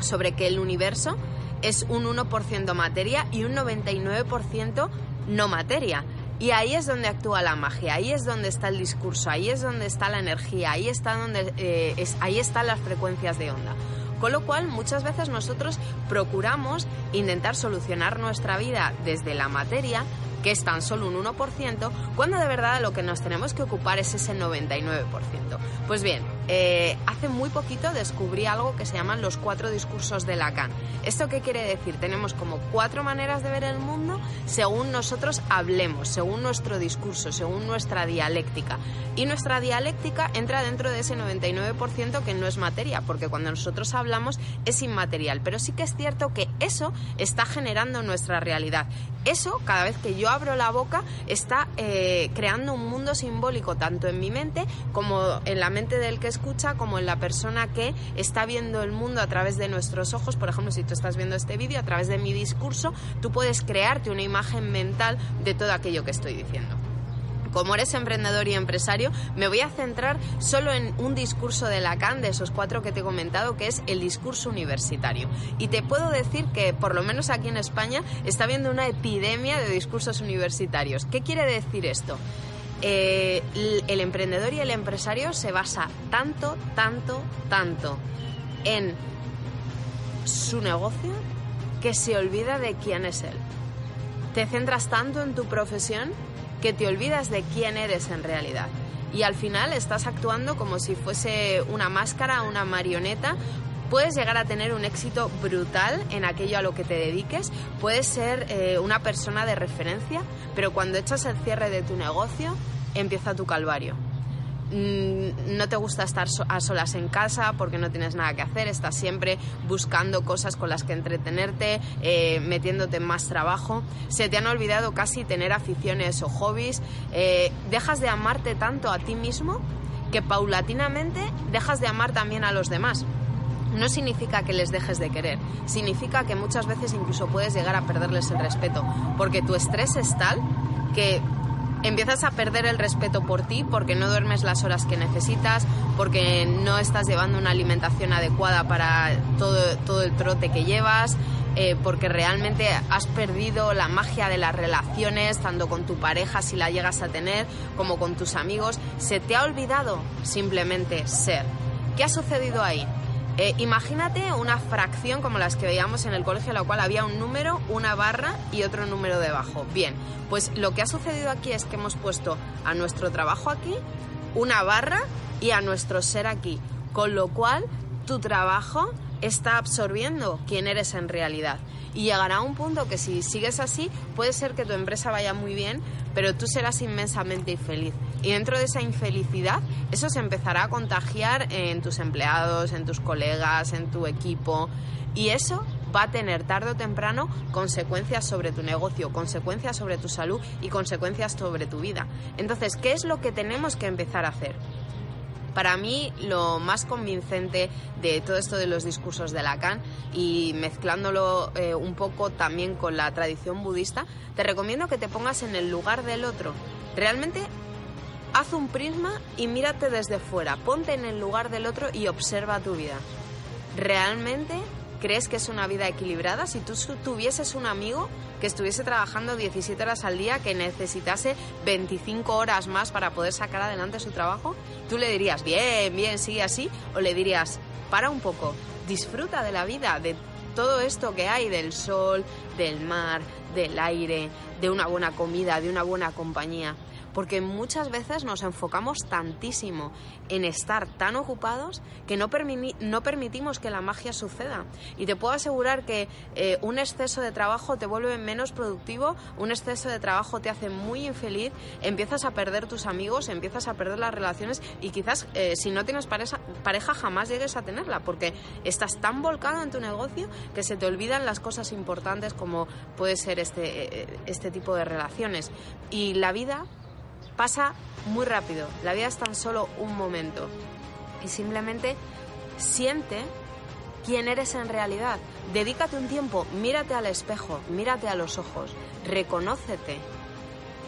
sobre que el universo es un 1% materia y un 99% no materia. Y ahí es donde actúa la magia, ahí es donde está el discurso, ahí es donde está la energía, ahí, está donde, eh, es, ahí están las frecuencias de onda. Con lo cual, muchas veces nosotros procuramos intentar solucionar nuestra vida desde la materia que es tan solo un 1%, cuando de verdad lo que nos tenemos que ocupar es ese 99%. Pues bien, eh, hace muy poquito descubrí algo que se llaman los cuatro discursos de Lacan. ¿Esto qué quiere decir? Tenemos como cuatro maneras de ver el mundo según nosotros hablemos, según nuestro discurso, según nuestra dialéctica. Y nuestra dialéctica entra dentro de ese 99% que no es materia, porque cuando nosotros hablamos es inmaterial. Pero sí que es cierto que eso está generando nuestra realidad. Eso, cada vez que yo abro la boca, está eh, creando un mundo simbólico tanto en mi mente como en la mente del que escucha, como en la persona que está viendo el mundo a través de nuestros ojos. Por ejemplo, si tú estás viendo este vídeo a través de mi discurso, tú puedes crearte una imagen mental de todo aquello que estoy diciendo como eres emprendedor y empresario, me voy a centrar solo en un discurso de Lacan, de esos cuatro que te he comentado, que es el discurso universitario. Y te puedo decir que, por lo menos aquí en España, está habiendo una epidemia de discursos universitarios. ¿Qué quiere decir esto? Eh, el emprendedor y el empresario se basa tanto, tanto, tanto en su negocio que se olvida de quién es él. Te centras tanto en tu profesión que te olvidas de quién eres en realidad. Y al final estás actuando como si fuese una máscara, una marioneta. Puedes llegar a tener un éxito brutal en aquello a lo que te dediques, puedes ser eh, una persona de referencia, pero cuando echas el cierre de tu negocio, empieza tu calvario. Mm, no te gusta estar a solas en casa porque no tienes nada que hacer, estás siempre buscando cosas con las que entretenerte, eh, metiéndote en más trabajo, se te han olvidado casi tener aficiones o hobbies, eh, dejas de amarte tanto a ti mismo que paulatinamente dejas de amar también a los demás. No significa que les dejes de querer, significa que muchas veces incluso puedes llegar a perderles el respeto, porque tu estrés es tal que empiezas a perder el respeto por ti porque no duermes las horas que necesitas, porque no estás llevando una alimentación adecuada para todo, todo el trote que llevas, eh, porque realmente has perdido la magia de las relaciones, tanto con tu pareja si la llegas a tener, como con tus amigos. Se te ha olvidado simplemente ser. ¿Qué ha sucedido ahí? Eh, imagínate una fracción como las que veíamos en el colegio, en la cual había un número, una barra y otro número debajo. Bien, pues lo que ha sucedido aquí es que hemos puesto a nuestro trabajo aquí, una barra y a nuestro ser aquí. Con lo cual, tu trabajo está absorbiendo quién eres en realidad. Y llegará a un punto que si sigues así, puede ser que tu empresa vaya muy bien, pero tú serás inmensamente infeliz. Y dentro de esa infelicidad, eso se empezará a contagiar en tus empleados, en tus colegas, en tu equipo. Y eso va a tener tarde o temprano consecuencias sobre tu negocio, consecuencias sobre tu salud y consecuencias sobre tu vida. Entonces, ¿qué es lo que tenemos que empezar a hacer? Para mí lo más convincente de todo esto de los discursos de Lacan y mezclándolo eh, un poco también con la tradición budista, te recomiendo que te pongas en el lugar del otro. Realmente haz un prisma y mírate desde fuera, ponte en el lugar del otro y observa tu vida. ¿Realmente crees que es una vida equilibrada? Si tú tuvieses un amigo que estuviese trabajando 17 horas al día, que necesitase 25 horas más para poder sacar adelante su trabajo, tú le dirías, bien, bien, sigue así, o le dirías, para un poco, disfruta de la vida, de todo esto que hay, del sol, del mar, del aire, de una buena comida, de una buena compañía. Porque muchas veces nos enfocamos tantísimo en estar tan ocupados que no, permi- no permitimos que la magia suceda. Y te puedo asegurar que eh, un exceso de trabajo te vuelve menos productivo, un exceso de trabajo te hace muy infeliz, empiezas a perder tus amigos, empiezas a perder las relaciones y quizás eh, si no tienes pareja, pareja jamás llegues a tenerla porque estás tan volcado en tu negocio que se te olvidan las cosas importantes como puede ser este, eh, este tipo de relaciones. Y la vida pasa muy rápido, la vida es tan solo un momento. Y simplemente siente quién eres en realidad. Dedícate un tiempo, mírate al espejo, mírate a los ojos, reconócete,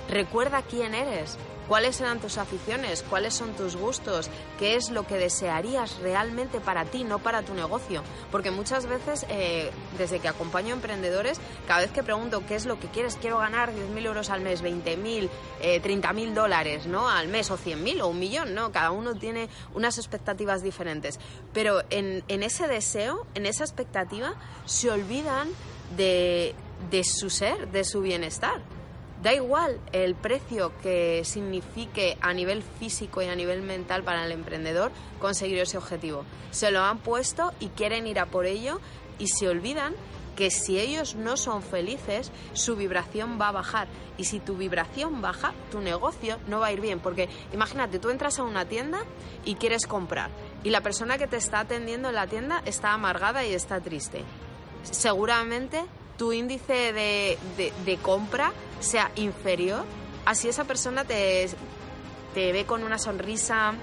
recuerda quién eres, cuáles eran tus aficiones, cuáles son tus gustos, qué es lo que desearías realmente para ti, no para tu negocio. Porque muchas veces, eh, desde que acompaño a emprendedores, cada vez que pregunto qué es lo que quieres, quiero ganar 10.000 euros al mes, 20.000, eh, 30.000 dólares ¿no? al mes o 100.000 o un millón, ¿no? Cada uno tiene unas expectativas diferentes. Pero en, en ese deseo, en esa expectativa, se olvidan de, de su ser, de su bienestar. Da igual el precio que signifique a nivel físico y a nivel mental para el emprendedor conseguir ese objetivo. Se lo han puesto y quieren ir a por ello y se olvidan que si ellos no son felices, su vibración va a bajar. Y si tu vibración baja, tu negocio no va a ir bien. Porque imagínate, tú entras a una tienda y quieres comprar. Y la persona que te está atendiendo en la tienda está amargada y está triste. Seguramente tu índice de, de- compra sea inferior, así esa persona te, te ve con una sonrisa,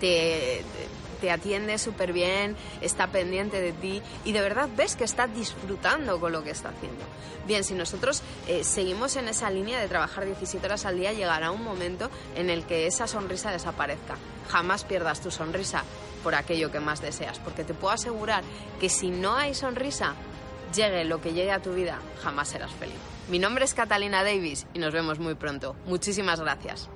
te, te atiende súper bien, está pendiente de ti y de verdad ves que está disfrutando con lo que está haciendo. Bien, si nosotros eh, seguimos en esa línea de trabajar 17 horas al día, llegará un momento en el que esa sonrisa desaparezca. Jamás pierdas tu sonrisa por aquello que más deseas, porque te puedo asegurar que si no hay sonrisa, llegue lo que llegue a tu vida, jamás serás feliz. Mi nombre es Catalina Davis y nos vemos muy pronto. Muchísimas gracias.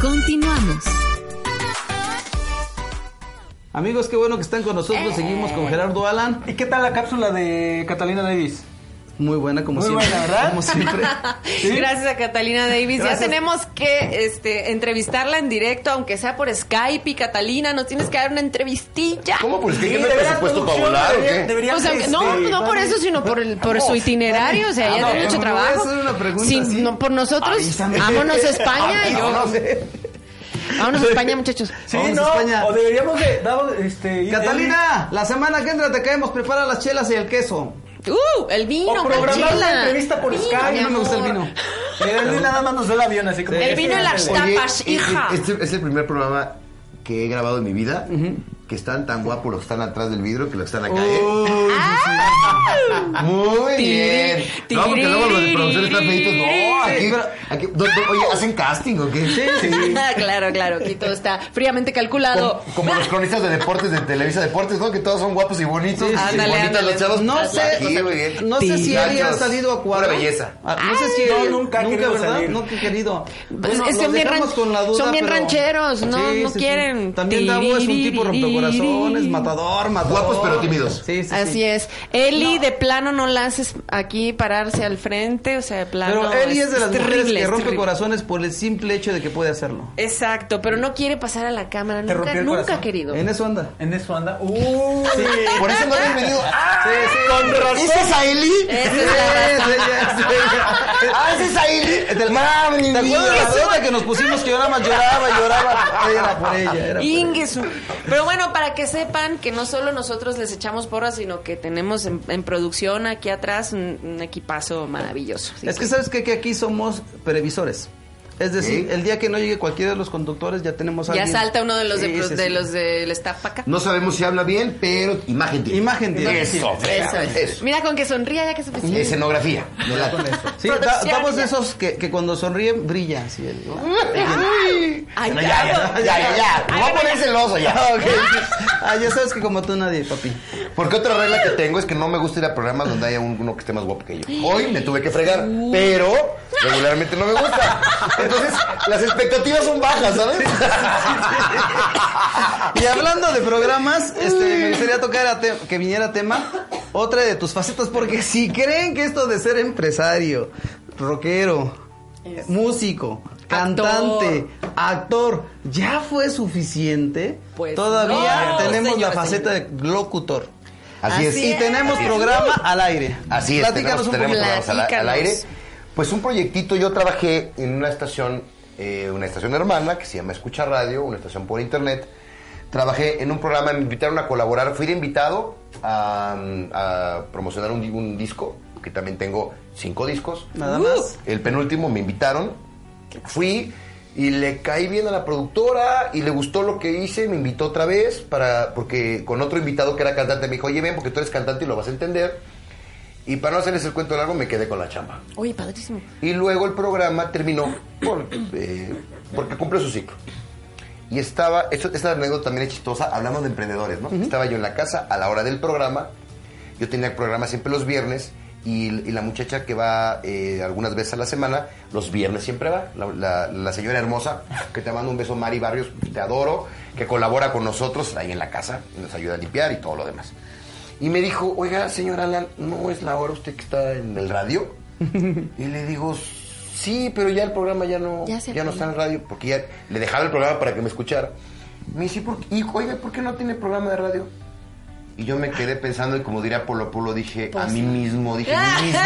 Continuamos. Amigos, qué bueno que están con nosotros. Seguimos con Gerardo Alan. ¿Y qué tal la cápsula de Catalina Davis? Muy buena, como Muy siempre. buena, ¿verdad? Como siempre. Gracias a Catalina Davis. Gracias. Ya tenemos que este, entrevistarla en directo, aunque sea por Skype. Y Catalina, nos tienes que dar una entrevistilla. ¿Cómo? Pues que Sí, ¿qué no hay de veras, presupuesto para volar o debería- O sea, este, no, no por eso, sino por, el, por su itinerario. O sea, ella Ah, no, tiene mucho trabajo. una pregunta Sí, no, por nosotros, Avísame. vámonos a España. y yo- Vámonos. vámonos a España, muchachos. Sí, a no, España. o deberíamos de... este, Catalina, la semana que entra te caemos. Prepara las chelas y el queso. Uh, el vino, O programar una entrevista por Vino, Skype. A mí mi no me gusta el vino. Luis nada más nos dio el avión, así como... El vino en las tapas, hija. Este es el primer programa que he grabado en mi vida. Que están tan guapos los que están atrás del vidrio que los que están acá. ¿eh? Muy bien. Tiri, No, porque luego los de producción están feitos. No, aquí, Sí, pero- aquí- do- do- oye, ¿hacen casting o qué? Sí, claro, claro, aquí todo está fríamente calculado. Como, como los cronistas de deportes de Televisa Deportes, ¿no? Que todos son guapos y bonitos. Sí, y sí. Ándale, bonitas ándale. los chavos. No sé, aquí, o sea, muy bien. no sé si Eli ha Gachos, salido a cuadro. Pura belleza. Ah, no sé si no, nunca ha querido ¿verdad? salir. Nunca he querido. Pues Bueno, es- son bien dejamos ran- con la duda, son bien pero- rancheros, no- no quieren. También Davo es un tipo rompecorazones, matador, matador. Guapos pero tímidos. Sí, sí, sí. Así es. Eli de plano no la haces aquí pararse al frente, o sea, de plano. Pero Eli es de las mujeres terrible, que es rompe terrible. corazones por el simple hecho de que puede hacerlo. Exacto, pero no quiere pasar a la cámara, ¿Te nunca, nunca querido. En eso anda. En eso anda. Uh, Por eso no habían venido. ¡Ah! Sí, sí. Con razón. ¿Esa es a Eli? Esa es la razón. ¡Ah, esa es a Eli! ¡Madre ¿Te mía! acuerdas la que nos pusimos que yo nada más lloraba lloraba? Era por ella, era por ella. Pero bueno, para que sepan que no solo nosotros les echamos porras, sino que tenemos en, en producción aquí atrás un, un equipazo maravilloso. Es que sabes qué? que aquí somos previsores. Es decir, Sí. el día que no llegue cualquiera de los conductores ya tenemos a ya alguien. salta uno de los, de, Sí, sí, de sí. los del staff para acá. No sabemos si habla bien, pero imagen tiene. Imagen tiene. Eso, Eso es. eso. Mira con que sonría ya que se Escenografía. Me late. Sí, da- damos de esos que, que cuando sonríen brilla. así el- Ay, Bueno, ya, ya, ya, ya, ya. Me voy a poner celoso ya. Ah, ok. Ah, ya sabes que como tú nadie, papi. Porque otra regla que tengo es que no me gusta ir a programas donde haya un- uno que esté más guapo que yo. Hoy me tuve que fregar, pero regularmente no me gusta. Entonces, las expectativas son bajas, ¿sabes? Y hablando de programas, este, me gustaría tocar a que viniera tema otra de tus facetas, porque si creen que esto de ser empresario, rockero, músico, cantante, actor, ya fue suficiente, Pues todavía no, tenemos la faceta de locutor. Así, es. Y tenemos programa al aire. Así es, Platícanos tenemos, un tenemos programas al, al aire. Pues un proyectito, yo trabajé en una estación, eh, una estación hermana que se llama Escucha Radio, una estación por internet. Trabajé en un programa, me invitaron a colaborar, fui de invitado a, a promocionar un, di- un disco, que también tengo cinco discos. Nada más. El penúltimo me invitaron, fui y le caí bien a la productora y le gustó lo que hice, me invitó otra vez para porque con otro invitado que era cantante me dijo, oye ven porque tú eres cantante y lo vas a entender. Y para no hacerles el cuento largo me quedé con la chamba. Oye, padrísimo. Y luego el programa terminó por, eh, porque cumple su ciclo. Y estaba, esto, esta anécdota también es chistosa, hablamos de emprendedores, ¿no? Estaba yo en la casa a la hora del programa, yo tenía el programa siempre los viernes y, y la muchacha que va eh, algunas veces a la semana, los viernes siempre va, la, la- la señora hermosa, que te manda un beso, Mari Barrios, te adoro, que colabora con nosotros ahí en la casa, nos ayuda a limpiar y todo lo demás. Y me dijo, oiga, señor Alan, ¿no es la hora usted que está en el radio? y le digo, sí, pero ya el programa ya no, Ya ya, no está en el radio, porque ya le dejaba el programa para que me escuchara. Me dice, ¿por qué? Y, oiga, ¿por qué no tiene programa de radio? Y yo me quedé pensando, y como diría Polo Polo, dije a mí mismo, dije a mí mismo,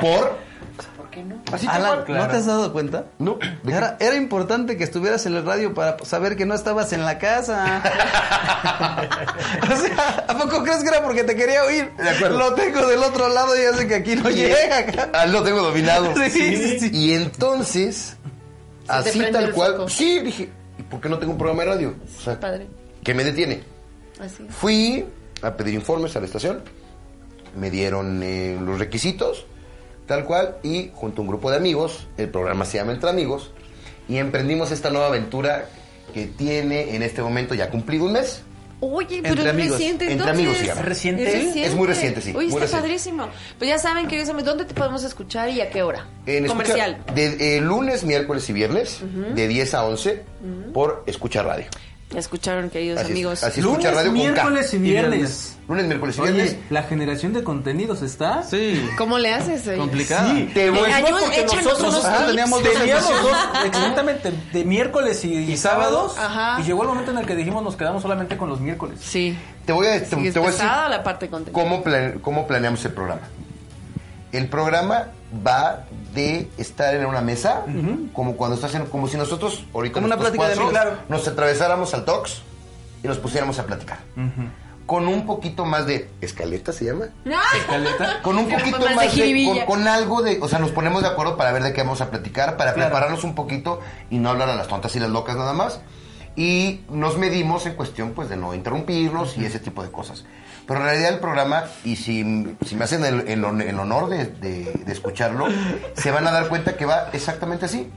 ¿por? ¿Por qué no? Así cual. ¿no te has dado cuenta? No. ¿de Era, era importante que estuvieras en el radio para saber que no estabas en la casa. o sea, ¿a poco crees que era porque te quería oír? De acuerdo. Lo tengo del otro lado y sé que aquí no llega. Ah, lo tengo dominado. Sí, sí, sí. Y entonces, así tal cual, sí, dije, ¿y por qué no tengo un programa de radio? O sea, Padre. ¿qué me detiene? Así. Fui a pedir informes a la estación, me dieron eh, los requisitos, tal cual, y junto a un grupo de amigos, el programa se llama Entre Amigos, y emprendimos esta nueva aventura que tiene en este momento ya cumplido un mes. Oye, pero Entre es amigos. reciente, Entre amigos se llama. ¿Es reciente? Es muy reciente, sí, Oye, muy está reciente. padrísimo. Pues ya saben, queridos amigos, ¿dónde te podemos escuchar y a qué hora? En Comercial. Escucha- de, eh, lunes, miércoles y viernes, de 10 a 11, por Escucha Radio. Ya escucharon, queridos Así es, amigos. así es. Lunes, Escucha radio miércoles y viernes. Lunes, miércoles y viernes. Oye, la generación de contenidos está. Sí. ¿Cómo le haces? oye? Complicada. Sí, te Eh, voy ayúdanos, porque nosotros teníamos dos teníamos dos, exactamente, de miércoles y, y sábados. Ajá. Y llegó el momento en el que dijimos nos quedamos solamente con los miércoles. Sí. Te voy a, te, Sí, es te voy a decir la parte de contenido. cómo, plane- cómo planeamos el programa. El programa va de estar en una mesa, como cuando estás en, como si nosotros ahorita Como una plática de nos atravesáramos al Tox y nos pusiéramos a platicar. Con un poquito más de escaleta se llama. Escaleta. Con un poquito de más de, jiribilla. con, con algo de, o sea, nos ponemos de acuerdo para ver de qué vamos a platicar, para Claro. prepararnos un poquito y no hablar a las tontas y las locas nada más. Y nos medimos en cuestión, pues, de no interrumpirnos y ese tipo de cosas. Pero en realidad el programa, y si, si me hacen el, el el honor de, de- de escucharlo, se van a dar cuenta que va exactamente así.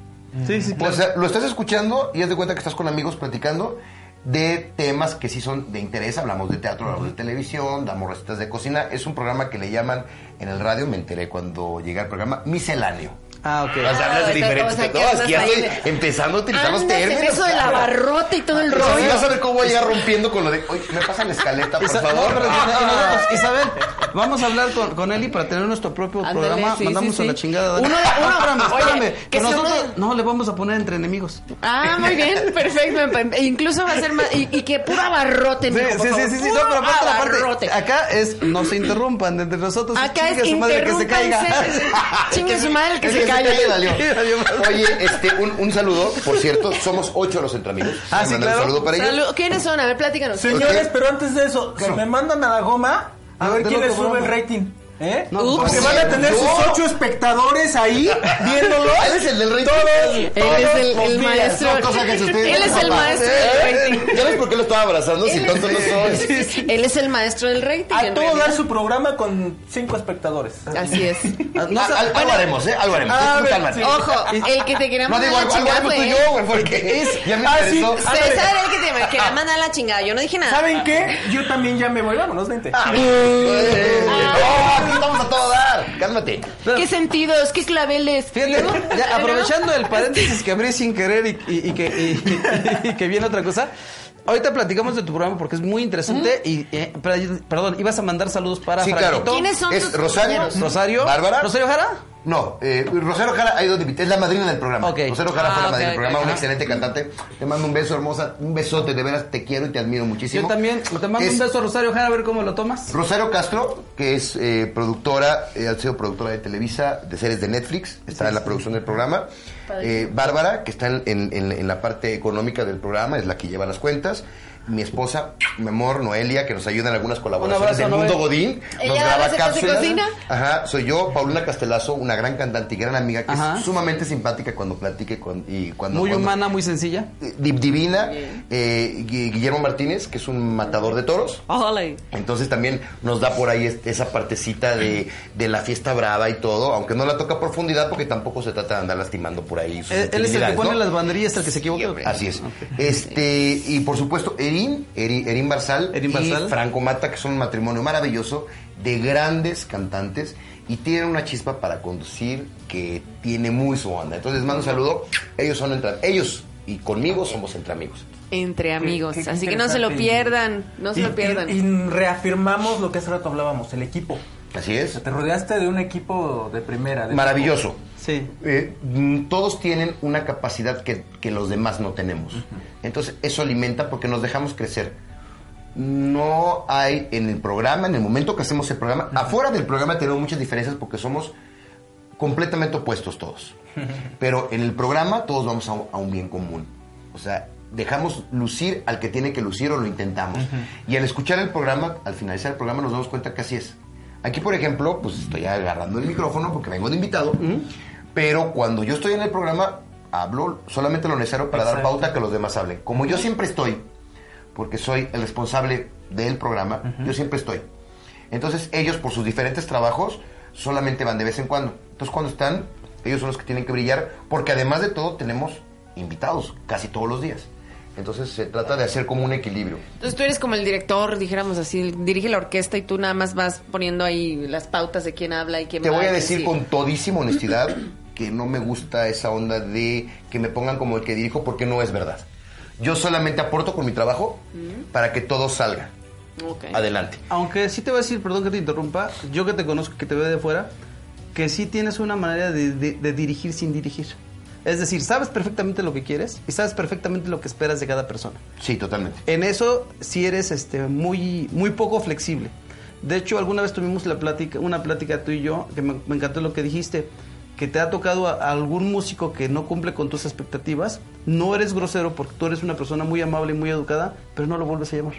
Sí, sí, O sea, lo estás escuchando y haz de cuenta que estás con amigos platicando de temas que sí son de interés. Hablamos de teatro, hablamos de televisión, damos recetas de cocina. Es un programa que le llaman en el radio, me enteré cuando llegué al programa, misceláneo. Ah, ok. O sea, hablas de Ah, o sea, no, es andas que ya estoy de- empezando a utilizar los en términos. eso del abarrote y todo el rollo. vas a ver cómo voy a llegar rompiendo con lo de, oye, ¿me pasan la escaleta, por Isa- favor? no, pero- y nosotros, Isabel, vamos a hablar con, con Eli para tener nuestro propio programa. sí, Mandamos sí, a la chingada. Uno de- No, uno- espérame, oye, espérame. que Que nosotros uno de- no le vamos a poner entre enemigos. Ah, muy bien, perfecto. E incluso va a ser más. Y, y que puro abarrote, Sí, mijo, sí, sí, sí, sí, no, pero aparte la abarrote. parte, acá es no se interrumpan entre nosotros. Acá es chingue su madre que se caiga. Chingue su madre el que se calle. valió. Oye, este, un, un saludo, por cierto, somos ocho los entre amigos. Ah, sí, claro. Un saludo para ellos. Salud. ¿Quiénes son? A ver, platícanos. Señores, pero antes de eso, me mandan a la goma a Ah, ver quién que sube el rating. ¿Eh? No, Ups. Porque van a tener no. sus ocho espectadores ahí viéndolo. Él es el del rating. Todos, Él todos es el, maestro. Que Él es el maestro ¿eh? del rating. ¿Ya ves por qué lo estaba abrazando si tonto no soy? Él es el maestro del rating. A todo realidad. dar su programa con cinco espectadores. Así es. Ah, no Ah, algo haremos, ¿eh? Algo haremos. A Tú ver, cálmate. sí. Ojo, el que te quería No mandar digo la chingada fue yo, güey, porque es, ya me Ah, sí. César el que te quería mandar la chingada. Yo no dije nada. ¿Saben qué? Yo también ya me voy. Vámonos, vente. Eh, No, aquí estamos a todo dar. Cálmate. ¿Qué sentidos? ¿Qué claveles? Fíjate, ya aprovechando el paréntesis que abrí sin querer y, y- y que, y- y que viene otra cosa, ahorita platicamos de tu programa porque es muy interesante y, eh, perdón, ibas a mandar saludos para Sí, claro. ¿Quiénes son Es tus Rosario, compañeros? Rosario. Bárbara. Rosario Jara. No, eh, Rosario Jara ha ido de es la madrina del programa. Ok. Rosario Jara fue Ah, la ok, madrina del programa, una excelente cantante. Te mando un beso, hermosa, un besote, de veras te quiero y te admiro muchísimo. Yo también. Te mando Es un beso, Rosario Jara, a ver cómo lo tomas. Rosario Castro, que es eh, productora, eh, ha sido productora de Televisa, de series de Netflix, está en la producción del programa. Eh, Bárbara, que está en, en- en- en la parte económica del programa, es la que lleva las cuentas. Mi esposa, mi amor, Noelia, que nos ayuda en algunas colaboraciones del. Mundo Godín. Nos ¿Ella graba cápsulas. cocina? Ajá, soy yo, Paulina Castelazo, una gran cantante y gran amiga, que Ajá. es sumamente simpática cuando platique con- y cuando... Muy cuando- humana, muy sencilla. eh, di- divina, eh, Gui- Guillermo Martínez, que es un matador de toros. Entonces también nos da por ahí esa partecita de, de la fiesta brava y todo, aunque no la toca a profundidad porque tampoco se trata de andar lastimando por ahí. sus Él, él es el que pone ¿no? las banderillas, el que se equivoca. Así es. Este, y por supuesto, Erin, Erin, Erin Barzal Erin y Barzal. Franco Mata, que son un matrimonio maravilloso de grandes cantantes y tienen una chispa para conducir que tiene muy su onda. Entonces les mando un saludo. Ellos son entre ellos y conmigo somos entre amigos. Entre amigos. qué- qué Así que no se lo pierdan. No se Y- lo pierdan. Y, y reafirmamos lo que hace rato hablábamos, el equipo. Así es. Te rodeaste de un equipo de primera. de Maravilloso. Sí. Eh, mm, todos tienen una capacidad que, que los demás no tenemos. Entonces, eso alimenta porque nos dejamos crecer. No hay en el programa, en el momento que hacemos el programa, afuera del programa tenemos muchas diferencias porque somos completamente opuestos todos. Pero en el programa todos vamos a un, a un bien común. O sea, dejamos lucir al que tiene que lucir o lo intentamos. Y al escuchar el programa, al finalizar el programa nos damos cuenta que así es. Aquí, por ejemplo, pues estoy agarrando el micrófono porque vengo de invitado, pero cuando yo estoy en el programa, hablo solamente lo necesario para dar pauta a que los demás hablen. Como yo siempre estoy, porque soy el responsable del programa, yo siempre estoy. Entonces ellos por sus diferentes trabajos solamente van de vez en cuando. Entonces cuando están, ellos son los que tienen que brillar, porque además de todo tenemos invitados casi todos los días. Entonces se trata de hacer como un equilibrio. Entonces tú eres como el director, dijéramos así, dirige la orquesta y tú nada más vas poniendo ahí las pautas de quién habla y quién Te va voy a decir con todísima honestidad que no me gusta esa onda de que me pongan como el que dirijo porque no es verdad. Yo solamente aporto con mi trabajo para que todo salga Ok. adelante. Aunque sí te voy a decir, perdón que te interrumpa, yo que te conozco, que te veo de fuera, que sí tienes una manera de, de- de dirigir sin dirigir. Es decir, sabes perfectamente lo que quieres y sabes perfectamente lo que esperas de cada persona. Sí, totalmente. En eso sí eres este, muy, muy poco flexible. De hecho, alguna vez tuvimos la plática, una plática tú y yo, que me, me encantó lo que dijiste, que te ha tocado a, algún músico que no cumple con tus expectativas, no eres grosero porque tú eres una persona muy amable y muy educada, pero no lo vuelves a llamar.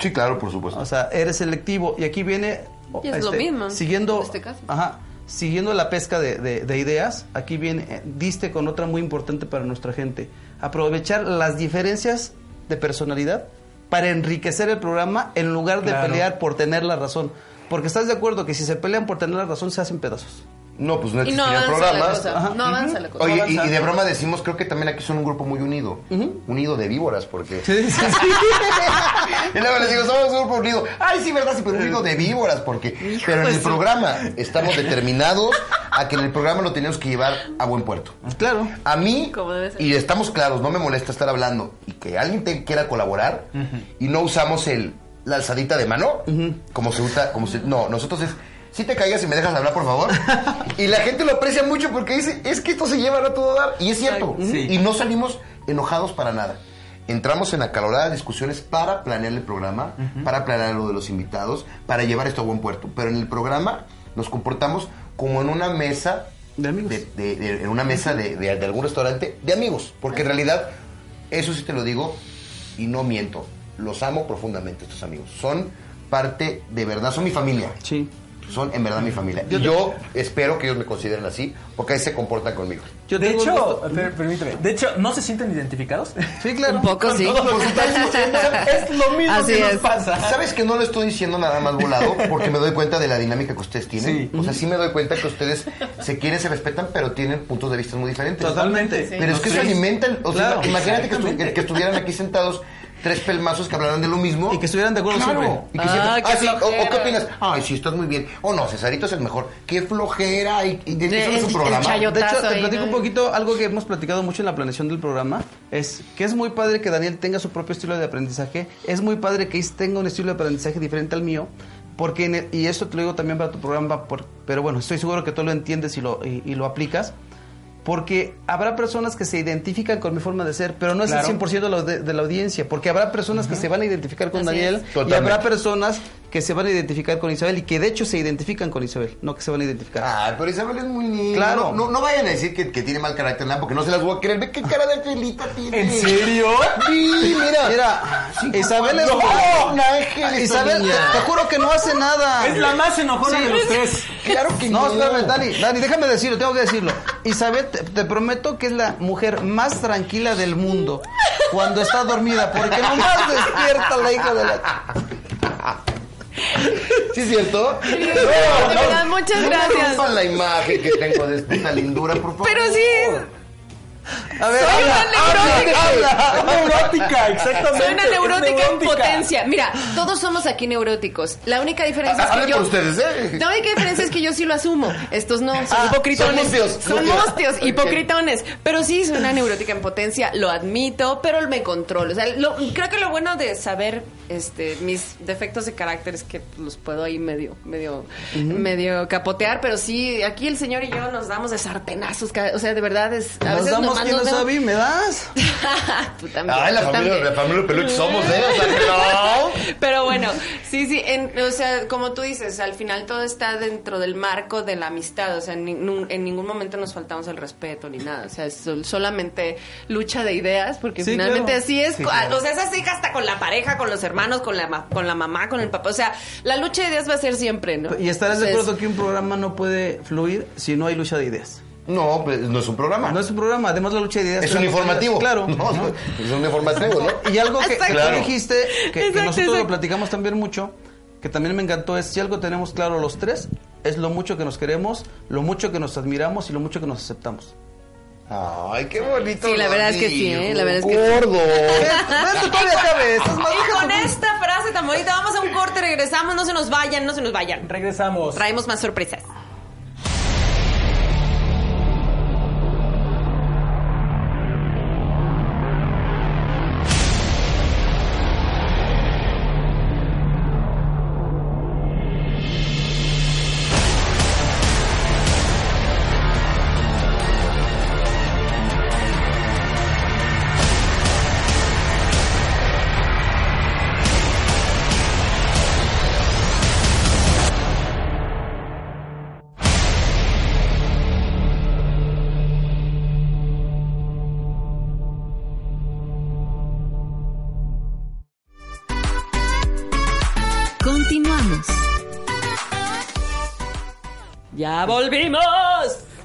Sí, claro, por supuesto. O sea, eres selectivo. Y aquí viene. Y es lo mismo, Siguiendo. en este caso. Ajá. Siguiendo la pesca de, de- de ideas, aquí viene. eh, diste con otra muy importante para nuestra gente. Aprovechar las diferencias de personalidad para enriquecer el programa en lugar de Claro. pelear por tener la razón. Porque estás de acuerdo que si se pelean por tener la razón, se hacen pedazos. No, pues no Y no existirían la programas. No avanza la cosa. Oye, y, avanza. y de broma decimos, creo que también aquí son un grupo muy unido. Unido de víboras, porque... Sí, sí, sí. y luego les digo, somos un grupo unido. Ay, sí, verdad, sí, pero unido de víboras, porque... Pero en el programa estamos determinados a que en el programa lo tenemos que llevar a buen puerto. Claro. A mí, Como debe ser. y estamos claros, no me molesta estar hablando, y que alguien te quiera colaborar, y no usamos el la alzadita de mano, como se usa, como se, no, nosotros es, si te caigas y me dejas hablar, por favor. y la gente lo aprecia mucho porque dice, es que esto se lleva a todo dar, y es cierto, Sí. y no salimos enojados para nada. Entramos en acaloradas discusiones para planear el programa, para planear lo de los invitados, para llevar esto a buen puerto. Pero en el programa nos comportamos como en una mesa De amigos. de- de- de- en una mesa de algún restaurante de amigos. Porque en realidad, eso sí te lo digo y no miento. Los amo profundamente, estos amigos. Son parte de verdad, son mi familia. Sí. Son en verdad mi familia. Yo y te- yo espero que ellos me consideren así, porque ahí se comportan conmigo. Yo de hecho, per- permíteme, de hecho, ¿no se sienten identificados? Sí, claro. Un poco, sí. Todo lo que es lo mismo Así que nos pasa. ¿Sabes que no lo estoy diciendo nada más volado? Porque me doy cuenta de la dinámica que ustedes tienen. Sí. O sea, sí me doy cuenta que ustedes se quieren, se respetan, pero tienen puntos de vista muy diferentes. Totalmente. Sí. Pero es que eso Sí. alimenta, el- o sea, Claro. imagínate que, estu- Exactamente. que estuvieran aquí sentados tres pelmazos que hablaran de lo mismo. Y que estuvieran de acuerdo Claro. siempre. Y que Ah, siempre, qué ah, sí, o- qué opinas? Ay, sí, estás muy bien. O no, Cesarito es el mejor. Qué flojera. Y, y eso El- es su programa. De hecho, te platico ¿no? un poquito algo que hemos platicado mucho en la planeación del programa. Es que es muy padre que Daniel tenga su propio estilo de aprendizaje. Es muy padre que Is tenga un estilo de aprendizaje diferente al mío. Porque, en el- y esto te lo digo también para tu programa, por- pero bueno, estoy seguro que tú lo entiendes y lo, y, y lo aplicas. Porque habrá personas que se identifican con mi forma de ser, pero no es Claro. el 100% de la, de, la audiencia. Porque habrá personas que se van a identificar con Así Daniel y habrá personas que se van a identificar con Isabel y que de hecho se identifican con Isabel, no que se van a identificar. Ay, pero Isabel es muy linda. Claro. No, no, no vayan a decir que, que tiene mal carácter, nada, porque no se las voy a creer. Ve qué cara de angelita tiene. ¿En serio? Sí, mira. Mira, Isabel es No, ángel Isabel, te, juro que no hace nada. Es la más enojona Sí. de los tres. Claro que No, no. espérame, Dani, Dani, déjame decirlo, tengo que decirlo. Isabel, te, te prometo que es la mujer más tranquila del mundo cuando está dormida, porque nomás despierta la hija de la... ¿Sí es cierto? de verdad, muchas no gracias. Me rompan la imagen que tengo de esta lindura, por favor. Pero sí, A ver, Soy habla, una neurótica. exactamente. soy una neurótica en potencia. Mira, todos somos aquí neuróticos. La única diferencia es que Hablen yo... por ustedes, ¿eh? La única diferencia es que yo sí lo asumo. Estos no, son Ah, hipocritones. son mustios, Son Ok. hipocritones. Pero sí, soy una neurótica en potencia, lo admito, pero me controlo. O sea, lo- creo que lo bueno de saber este mis defectos de carácter es que los puedo ahí medio, medio, medio capotear, pero sí, aquí el señor y yo nos damos de sartenazos. O sea, de verdad es. A Nos veces damos nomás que no sabe, ¿me das? Tú también. Ay, la familia, también. la familia Peluche somos, ¿eh? O sea, que no. Pero bueno, sí, sí, en- o sea, como tú dices, al final todo está dentro del marco de la amistad, o sea, en, en ningún momento nos faltamos el respeto ni nada, o sea, es sol- solamente lucha de ideas, porque Sí, finalmente claro. así es, Sí, claro. o sea, es así hasta con la pareja, con los hermanos, con la, con la mamá, con el papá, o sea, la lucha de ideas va a ser siempre, ¿no? Y estarás de acuerdo que un programa no puede fluir si no hay lucha de ideas. No, pues no es un programa. No es un programa, además la lucha de ideas... es un informativo. ideas, Claro. No, es un informativo, ¿no? Y algo que, que Claro. dijiste, que, que Exacto, nosotros lo platicamos también mucho, que también me encantó, es si algo tenemos claro los tres, es lo mucho que nos queremos, lo mucho que nos admiramos y lo mucho que nos aceptamos. Ay, qué bonito. Sí, la verdad es que sí. ¿eh? La verdad es que sí. Gordo. Todavía cabe, estás más Y con esta frase tan bonita, vamos a un corte, regresamos, no se nos vayan, no se nos vayan. Regresamos. Traemos más sorpresas. Volvimos!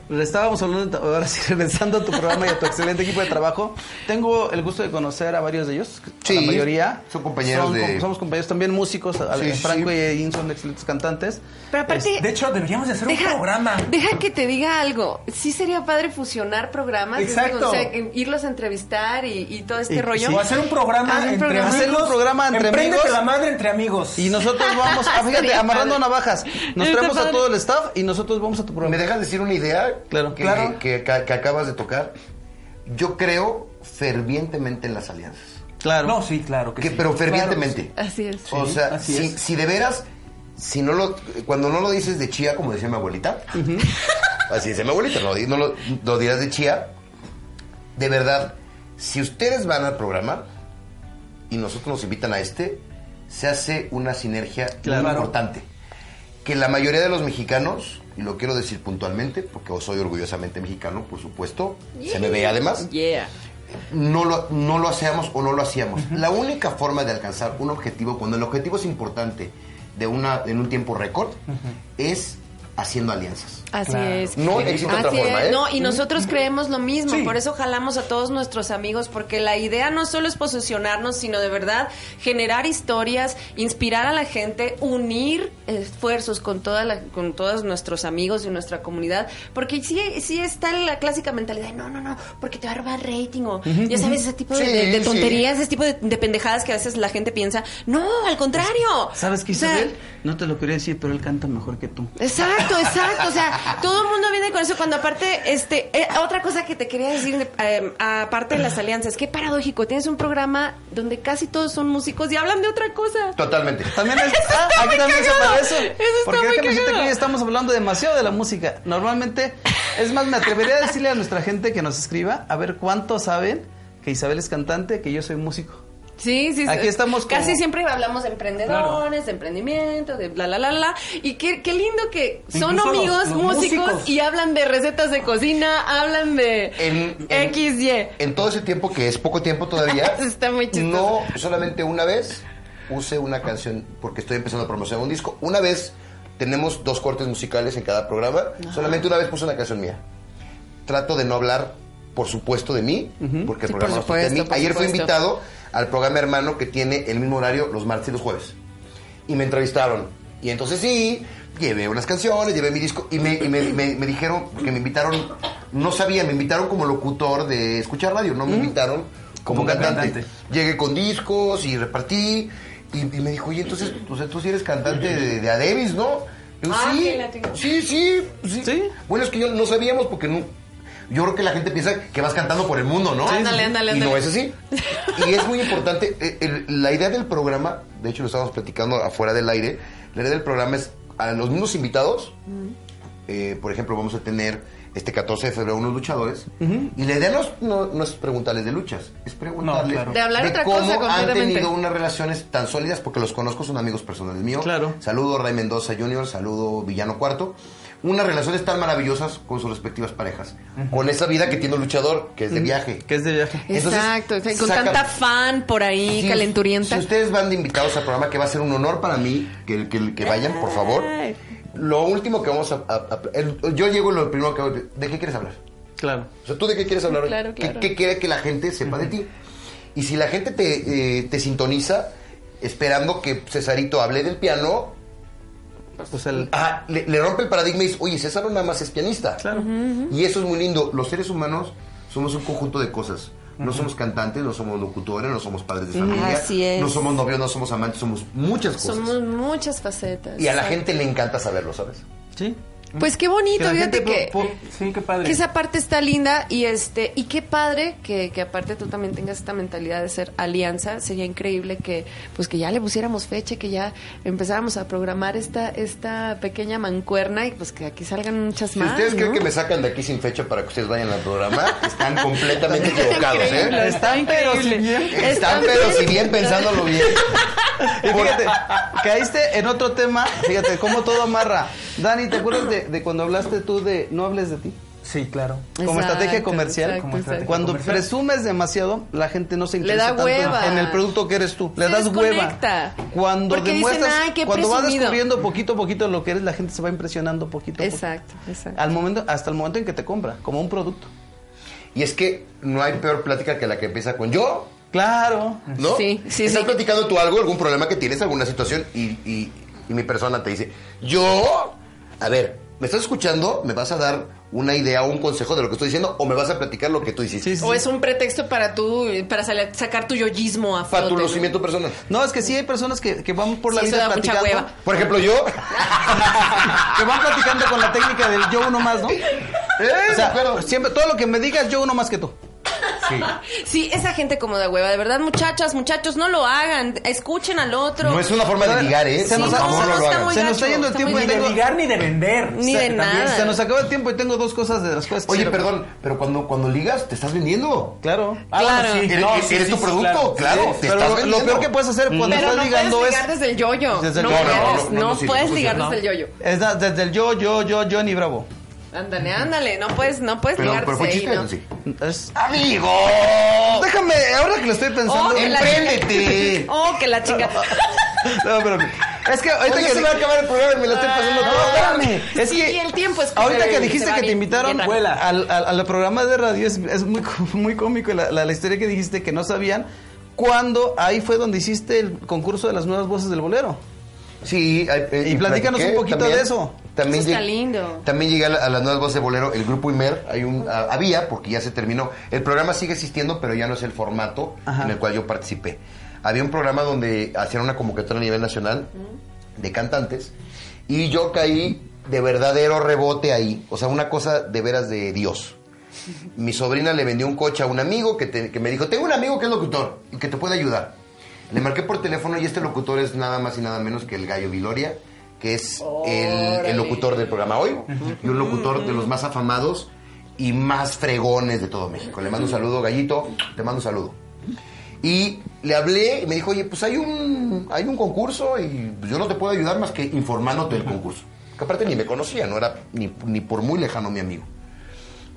Le estábamos hablando, ahora sí, regresando a tu programa y a tu excelente equipo de trabajo. Tengo el gusto de conocer a varios de ellos, a la mayoría. son compañeros de- com- Somos compañeros también músicos, Sí, Franco sí. y Edín son excelentes cantantes. Pero aparte, De hecho, deberíamos de hacer un programa. Deja que te diga algo. Sí sería padre fusionar programas. Exacto. O sea, irlos a entrevistar y, y todo este Y- rollo. sí. O hacer un programa Hacer entre programa. amigos. Hacer un programa entre amigos. la madre entre amigos. Y nosotros vamos, ah, fíjate, amarrando padre. navajas. Nos Está traemos a todo el staff y nosotros vamos a tu programa. ¿Me dejas decir una idea? Claro. que, Claro. Que, que- que acabas de tocar. Yo creo fervientemente en las alianzas. Claro. No, sí, claro que, Que, sí. pero fervientemente. Así es. o sea, así si, es. si de veras, si no lo, cuando no lo dices de chía, como decía mi abuelita, así decía mi abuelita, no, no lo, lo dirás de chía, de verdad, si ustedes van al programa y nosotros nos invitan a este, se hace una sinergia Claro. muy importante. Que la mayoría de los mexicanos, y lo quiero decir puntualmente, porque soy orgullosamente mexicano, por supuesto, se me ve además, Yeah. no lo, no lo hacíamos o no lo hacíamos. La única forma de alcanzar un objetivo, cuando el objetivo es importante de una, en un tiempo récord, es haciendo alianzas. Así Claro. es. No existe otra forma. ¿eh? No, y nosotros creemos lo mismo, Sí. por eso jalamos a todos nuestros amigos, porque la idea no solo es posicionarnos, sino de verdad generar historias, inspirar a la gente, unir esfuerzos con toda la, con todos nuestros amigos y nuestra comunidad, porque sí, sí está la clásica mentalidad, de, no, no, no, porque te va a robar rating o ya sabes ese tipo de, Sí, de- de sí. tonterías, ese tipo de, de pendejadas que a veces la gente piensa, no, al contrario. ¿Sabes qué O sea, Isabel? No te lo quería decir, pero él canta mejor que tú. Exacto, exacto. O sea, todo el mundo viene con eso. Cuando aparte, este, eh, otra cosa que te quería decir, eh, aparte de las alianzas, qué paradójico. Tienes un programa donde casi todos son músicos y hablan de otra cosa. Totalmente. También es, ah, aquí también se para eso. Eso está Porque muy que hoy estamos hablando demasiado de la música. Normalmente, es más, me atrevería a decirle a nuestra gente que nos escriba a ver cuántos saben que Isabel es cantante, que yo soy músico. Sí, sí. sí. Aquí estamos como- Casi siempre hablamos de emprendedores, de emprendimiento, de bla, la, la, la. Y qué, qué lindo que son Incluso amigos los músicos músicos. y hablan de recetas de cocina, hablan de En- en- XY. En todo ese tiempo, que es poco tiempo todavía, Está muy chistoso. no solamente una vez use una canción, porque estoy empezando a promocionar un disco. Una vez tenemos dos cortes musicales en cada programa. Solamente una vez puse una canción mía. Trato de no hablar, por supuesto, de mí, porque el Sí, programa de mí. Ayer fui supuesto. invitado al programa hermano que tiene el mismo horario los martes y los jueves. Y me entrevistaron. Y entonces sí, llevé unas canciones, llevé mi disco y me, y me, me- me dijeron que me invitaron, no sabía, me invitaron como locutor de escuchar radio, no me invitaron como, Como cantante. cantante. Llegué con discos y repartí y, y me dijo, oye, entonces, o sea, tú sí eres cantante de, de Adebis, ¿no? Yo, Ah, sí, sí, sí, sí, ¿Sí? Bueno, es que yo no sabíamos porque no... Yo creo que la gente piensa que vas cantando por el mundo, ¿no? Ándale, ándale, Y no ándale. es así. Y es muy importante. eh, el- la idea del programa, de hecho lo estábamos platicando afuera del aire, la idea del programa es a los mismos invitados. eh, por ejemplo, vamos a tener este 14 de febrero unos luchadores. Y la idea no es, no- no es preguntarles de luchas, es preguntarles claro. De hablar otra cómo cosa han tenido unas relaciones tan sólidas, porque los conozco, son amigos personales míos. Claro. Saludo a Ray Mendoza Jr., saludo Villano Cuarto. Unas relaciones tan maravillosas con sus respectivas parejas. Con esa vida que tiene un luchador, que es de viaje. Que es de viaje. Entonces, Exacto, o sea, con saca- tanta fan por ahí, Si- calenturienta. Si ustedes van de invitados al programa, que va a ser un honor para mí que, que, que vayan, por favor. Ay. Lo último que vamos a... a- a- el- yo llego lo primero que... ¿De qué quieres hablar? Claro. O sea, ¿tú de qué quieres hablar hoy? Claro, ¿Qué- claro. ¿Qué, quiere que la gente sepa de ti? Y si la gente te, eh, te sintoniza esperando que Cesarito hable del piano, Pues el, ah, le, le rompe el paradigma y dice, oye, César no nada más es pianista. Claro. Y eso es muy lindo. Los seres humanos somos un conjunto de cosas. No somos cantantes, no somos locutores, no somos padres de familia, Así es. no somos novios, no somos amantes, somos muchas cosas. Somos muchas facetas. Y a la gente le encanta saberlo, ¿sabes? Sí. Pues qué bonito, Que fíjate que, po- po- Sí, qué padre. que esa parte está linda y este y qué padre que, que aparte tú también tengas esta mentalidad de ser alianza. Sería increíble que pues que ya le pusiéramos fecha, que ya empezáramos a programar esta esta pequeña mancuerna y pues que aquí salgan muchas Si más. ustedes creen ¿no? que me sacan de aquí sin fecha para que ustedes vayan al programa, están completamente equivocados, ¿eh? Está pero si increíble. bien. Están, Está pero si bien pensándolo bien. Y fíjate, caíste en otro tema, fíjate cómo todo amarra. Dani, ¿te acuerdas de, de cuando hablaste tú de no hables de ti? Sí, claro. Como Exacto, estrategia comercial, exacto, como estrategia exacto. Cuando comercial. presumes demasiado, la gente no se Le interesa da tanto hueva. en el producto que eres tú. Le Se das hueva. Cuando Porque demuestras, "Ay, qué cuando vas presumido". descubriendo poquito a poquito lo que eres, la gente se va impresionando poquito a poquito. Exacto, exacto. Al momento, hasta el momento en que te compra, como un producto. Y es que no hay peor plática que la que empieza con yo, Claro. ¿no? Sí, sí, Estás sí. platicando tú algo, algún problema que tienes, alguna situación, y, y- y mi persona te dice, yo, a ver, ¿me estás escuchando? ¿Me vas a dar una idea o un consejo de lo que estoy diciendo? ¿O me vas a platicar lo que tú hiciste? Sí, sí. O es un pretexto para tú, para sacar tu yoyismo a Para tu flote, ¿no? lucimiento personal. No, es que sí hay personas que, que van por la Sí, eso vida da mucha platicando. hueva. Por ejemplo, yo... que van platicando con la técnica del yo uno más, ¿no? Eh, O sea, claro. siempre, todo lo que me digas, yo uno más que tú. Sí. Sí, esa gente como de hueva, de verdad, muchachas, muchachos, no lo hagan, escuchen al otro. No es una forma de ligar, ¿eh? Se Sí, nos no, no, no lo está hagan. muy Se nos gacho, está yendo el está tiempo Ni de ligar ni de vender. Ni O sea, de nada. Se nos acabó el tiempo y tengo dos cosas de las cosas. Oye, perdón, pero cuando, cuando ligas, te estás vendiendo. Claro. Ah, Claro. sí, Eres, tu sí, producto, claro. Sí, te pero estás lo- vendiendo. lo peor que puedes hacer cuando Pero estás no ligando es... ligar desde el yoyo. Desde el no, yoyo. puedes, ligar desde el yoyo. desde el yo, yo, yo, Johnny Bravo. Ándale, ándale, no puedes, no puedes Pero, pero fue chiste, ahí, sí. ¡Amigo! Déjame, ahora que lo estoy pensando... Oh. Oh, que la chinga. No, pero Es que ahorita Oye, que se va a acabar el programa y me lo estoy pasando No, todo. espérame. Es Sí, que y el tiempo es ahorita se- que dijiste que te invitaron al, al, al programa de radio es, es muy, muy cómico la, la, la historia que dijiste que no sabían cuando ahí fue donde hiciste el concurso de las nuevas voces del bolero. Sí, eh, eh, Y platícanos un poquito de eso. También Eso está lleg- lindo. También llegué a, la- a las nuevas voces de bolero, el grupo Imer, hay un, a- había, porque ya se terminó. El programa sigue existiendo, pero ya no es el formato Ajá. en el cual yo participé. Había un programa donde hacían una convocatoria a nivel nacional de cantantes y yo caí de verdadero rebote ahí. O sea, una cosa de veras de Dios. Mi sobrina le vendió un coche a un amigo que, te- que me dijo, tengo un amigo que es locutor y que te puede ayudar. Le marqué por teléfono y este locutor es nada más y nada menos que el Gallo Viloria, que es el, el locutor del programa hoy y un locutor de los más afamados y más fregones de todo México. Le mando un saludo, Gallito, te mando un saludo. Y le hablé y me dijo, oye, pues hay un, hay un concurso y pues yo no te puedo ayudar más que informándote del concurso. Que aparte ni me conocía, no era ni, ni por muy lejano mi amigo.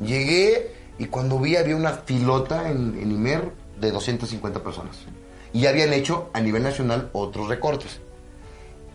Llegué y cuando vi había una filota en, en Imer de 250 personas. Y ya habían hecho a nivel nacional otros recortes.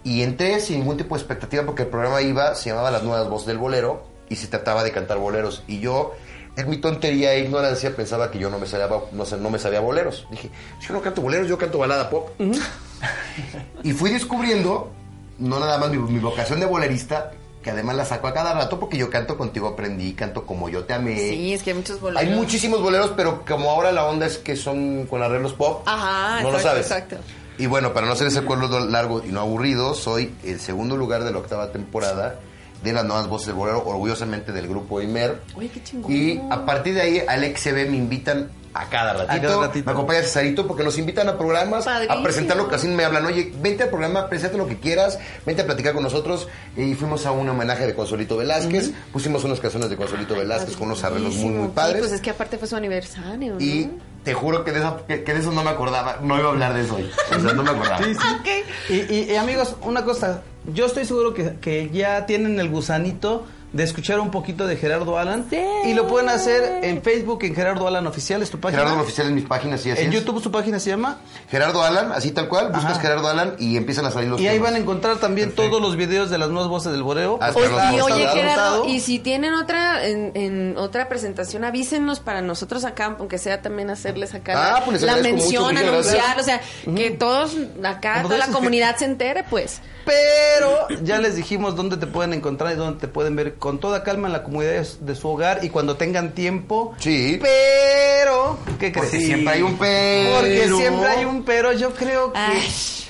Y entré sin ningún tipo de expectativa porque el programa iba, se llamaba Las Nuevas Voces del Bolero y se trataba de cantar boleros. Y yo, en mi tontería e ignorancia, pensaba que yo no me sabía, no, sé, no me sabía boleros. Dije, yo no canto boleros, yo canto balada pop. y fui descubriendo, no nada más mi, mi vocación de bolerista, que además la saco a cada rato porque yo canto contigo aprendí, canto como yo te amé. Sí, es que hay muchos boleros. Hay muchísimos boleros, pero como ahora la onda es que son con arreglos pop, Ajá, no lo sabes. exacto. Y bueno, para no hacer ese cuento largo y no aburrido, soy el segundo lugar de la octava temporada de las nuevas voces del bolero, orgullosamente del grupo Imer. Oye, qué chingón. Y a partir de ahí, al XB me invitan a cada ratito. cada ratito. Me acompaña Cesarito porque nos invitan a programas, Padrísimo. a presentar lo que así me hablan. Oye, vente al programa, presenta lo que quieras, vente a platicar con nosotros. Y fuimos a un homenaje de Consolito Velázquez. Pusimos unas canciones de Consolito Velázquez con unos arreglos muy, muy padres. Sí, pues es que aparte fue su aniversario, ¿no? Y te juro que de, eso, que, que de eso no me acordaba. No iba a hablar de eso hoy. O sea, no me acordaba. Ok. Y, y- y, amigos, una cosa, yo estoy seguro que, que ya tienen el gusanito de escuchar un poquito de Gerardo Alan Sí. y lo pueden hacer en Facebook en Gerardo Alan Oficial, es tu página. Gerardo Oficial en mis páginas y así en es. YouTube su página se llama Gerardo Alan, así tal cual. Buscas Ajá. Gerardo Alan y empiezan a salir los y ahí van a encontrar también todos los videos de las nuevas voces del Boreo. Hasta Oye, los y oye, Gerardo, y si tienen otra en, en otra presentación, avísenos para nosotros acá, aunque sea también hacerles acá Ah, la, pues la agradezco mención, anunciar, gracias. o sea, que todos acá, toda la comunidad se entere, pues. Pero ya les dijimos dónde te pueden encontrar y dónde te pueden ver con toda calma en la comodidad de su- hogar y cuando tengan tiempo. Sí. Pero, ¿qué crees? Porque siempre hay un pero. Porque siempre hay un pero. Yo creo que Ay.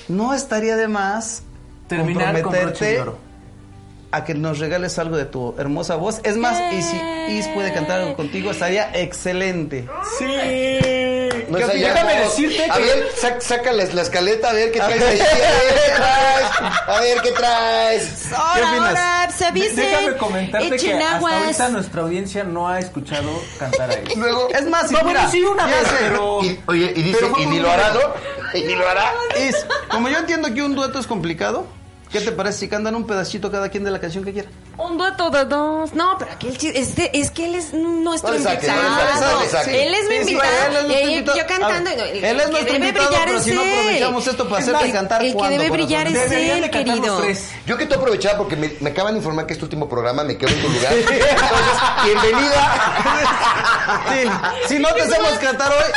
no estaría de más Terminar con comprometerte oro. a que nos regales algo de tu hermosa voz. Es más, y si Is puede cantar algo contigo, estaría excelente. Sí. No ¿Qué es. Déjame decirte A que ver, sac- saca la, la escaleta, a ver qué traes ahí. A ver qué traes. A ver qué traes. Ahora, opinas? ahora, se avisen, déjame comentarte que hasta ahorita nuestra audiencia no ha escuchado cantar a él. Luego. Es más, si No, mira, bueno, sí, una vez, pero... Y, oye, y dice, Pero y ni lo hará. ¿no? Y ni lo hará. Is, como yo entiendo que un dueto es complicado, ¿qué te parece si cantan un pedacito cada quien de la canción que quiera? Un dueto de dos. No, pero aquí el chiste este, es que él es nuestro No invitado. no le saques. Él es mi Sí, sí, invitado. él es y invitado. yo cantando. Ver, el- él es que nuestro debe invitado, brillar pero es si no él. aprovechamos esto para hacerte cantar, El que ¿cuándo, debe brillar es él, querido. Yo que te aprovechar porque me, me acaban de informar que este último programa me quedo en tu lugar. Entonces, bienvenida. Sí, si no te hacemos cantar hoy.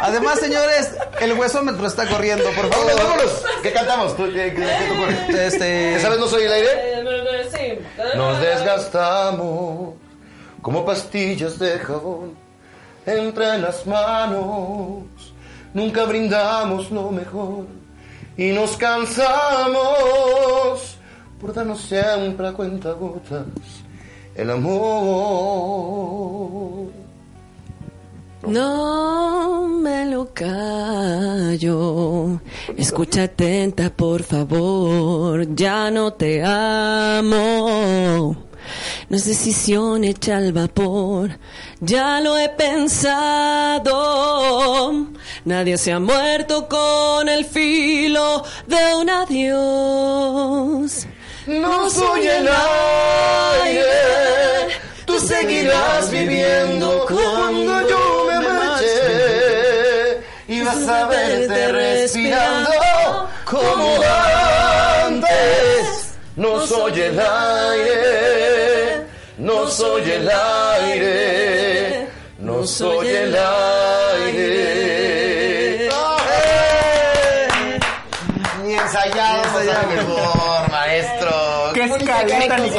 Además, señores, el huesómetro está corriendo, por favor. Vámonos, vámonos. ¿Qué cantamos? ¿Qué, qué- qué te ocurre? Este, ¿Esa vez no soy el aire? Nos desgastamos como pastillas de jabón entre las manos. Nunca brindamos lo mejor y nos cansamos por darnos siempre a cuenta gotas el amor. No me lo callo. Escucha atenta, por favor. Ya no te amo. No es decisión hecha al vapor. Ya lo he pensado. Nadie se ha muerto con el filo de un adiós. No soy el aire, tú seguirás viviendo cuando yo me marche y vas a verte respirando como vez. No soy el aire, no soy el aire, no soy el aire. Ni ensayado, Ni ensayado. mejor, maestro. ¡Qué escaleta ni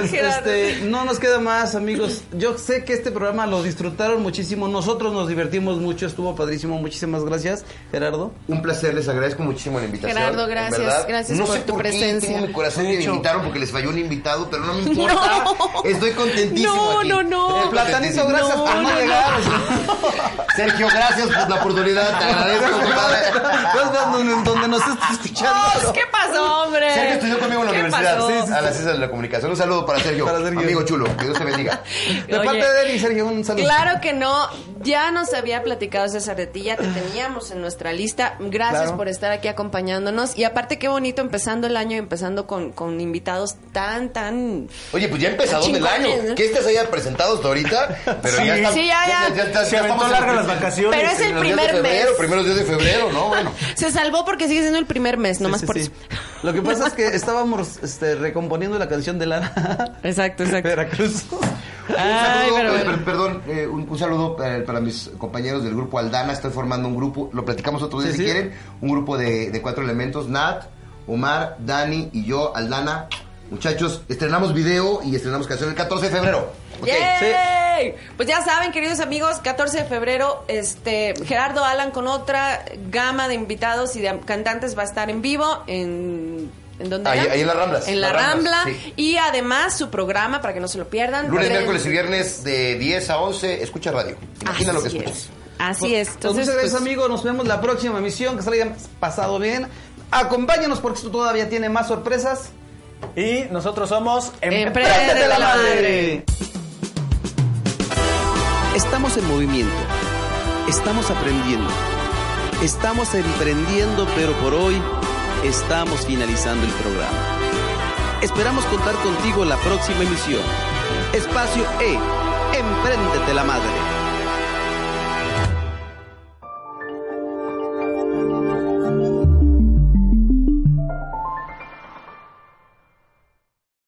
Pues Gerardo. este, no nos queda más, amigos. Yo sé que este programa lo disfrutaron muchísimo. Nosotros nos divertimos mucho, estuvo padrísimo. Muchísimas gracias, Gerardo. Un placer, les agradezco muchísimo la invitación. Gerardo, gracias, verdad. gracias no por sé tu por qué presencia. tengo mi corazón que me invitaron porque les falló un invitado, pero no me importa. Estoy contentísimo No, aquí. no, no. Estoy Platanito, contentísimo. gracias por no, no, no. llegar. Sergio, gracias por la oportunidad. Te agradezco, compadre. Donde, donde nos estás escuchando. Oh, ¿Qué pasó, hombre? Sergio estudió conmigo en la ¿Qué universidad. pasó? A las ciencias de la comunicación. Un saludo para Sergio. Para Sergio. Amigo chulo. Que Dios te bendiga. De Oye, parte de y Sergio, un saludo. Claro que no, ya nos había platicado César de ti, ya te teníamos en nuestra lista. Gracias Claro. por estar aquí acompañándonos. Y aparte, qué bonito empezando el año y empezando con, con invitados tan, tan. Oye, pues ya empezó el año. ¿no? Que este se haya presentado hasta ahorita. Pero Sí. ya está. Sí, ya, ya. Se aventó en largas las vacaciones. Pero es el días de primer febrero, mes. primeros días de febrero, ¿no? Bueno. Se salvó porque sigue siendo el primer mes, nomás Sí, sí, por sí. eso. Lo que pasa es que estábamos este, recomponiendo la canción de Lara. Exacto, exacto. Veracruz. Un Ay, saludo, pero eh, bueno. perdón, eh, un, un saludo eh, para mis compañeros del grupo Aldana. Estoy formando un grupo, lo platicamos otro día Sí, si sí. quieren. Un grupo de, de cuatro elementos: Nat, Omar, Dani y yo, Aldana. Muchachos, estrenamos video y estrenamos canción el 14 de febrero. ¿ok? ¡Yay! Pues ya saben, queridos amigos, 14 de febrero, este Gerardo Alan con otra gama de invitados y de cantantes va a estar en vivo en ¿En dónde Ahí- en las Ramblas. En la Rambla. Ramblas, sí. Y además su programa, para que no se lo pierdan. Lunes, miércoles y viernes de 10 a 11, escucha radio. Imagina lo que escuchas. es. Así es. Pues Entonces, muchas gracias, pues, amigos. Nos vemos la próxima emisión. Que se la hayan pasado bien. Acompáñanos porque esto todavía tiene más sorpresas. Y nosotros somos Emprendete la madre. Estamos en movimiento. Estamos aprendiendo. Estamos emprendiendo, pero por hoy estamos finalizando el programa. Esperamos contar contigo en la próxima emisión. Espacio E. Empréndete la madre.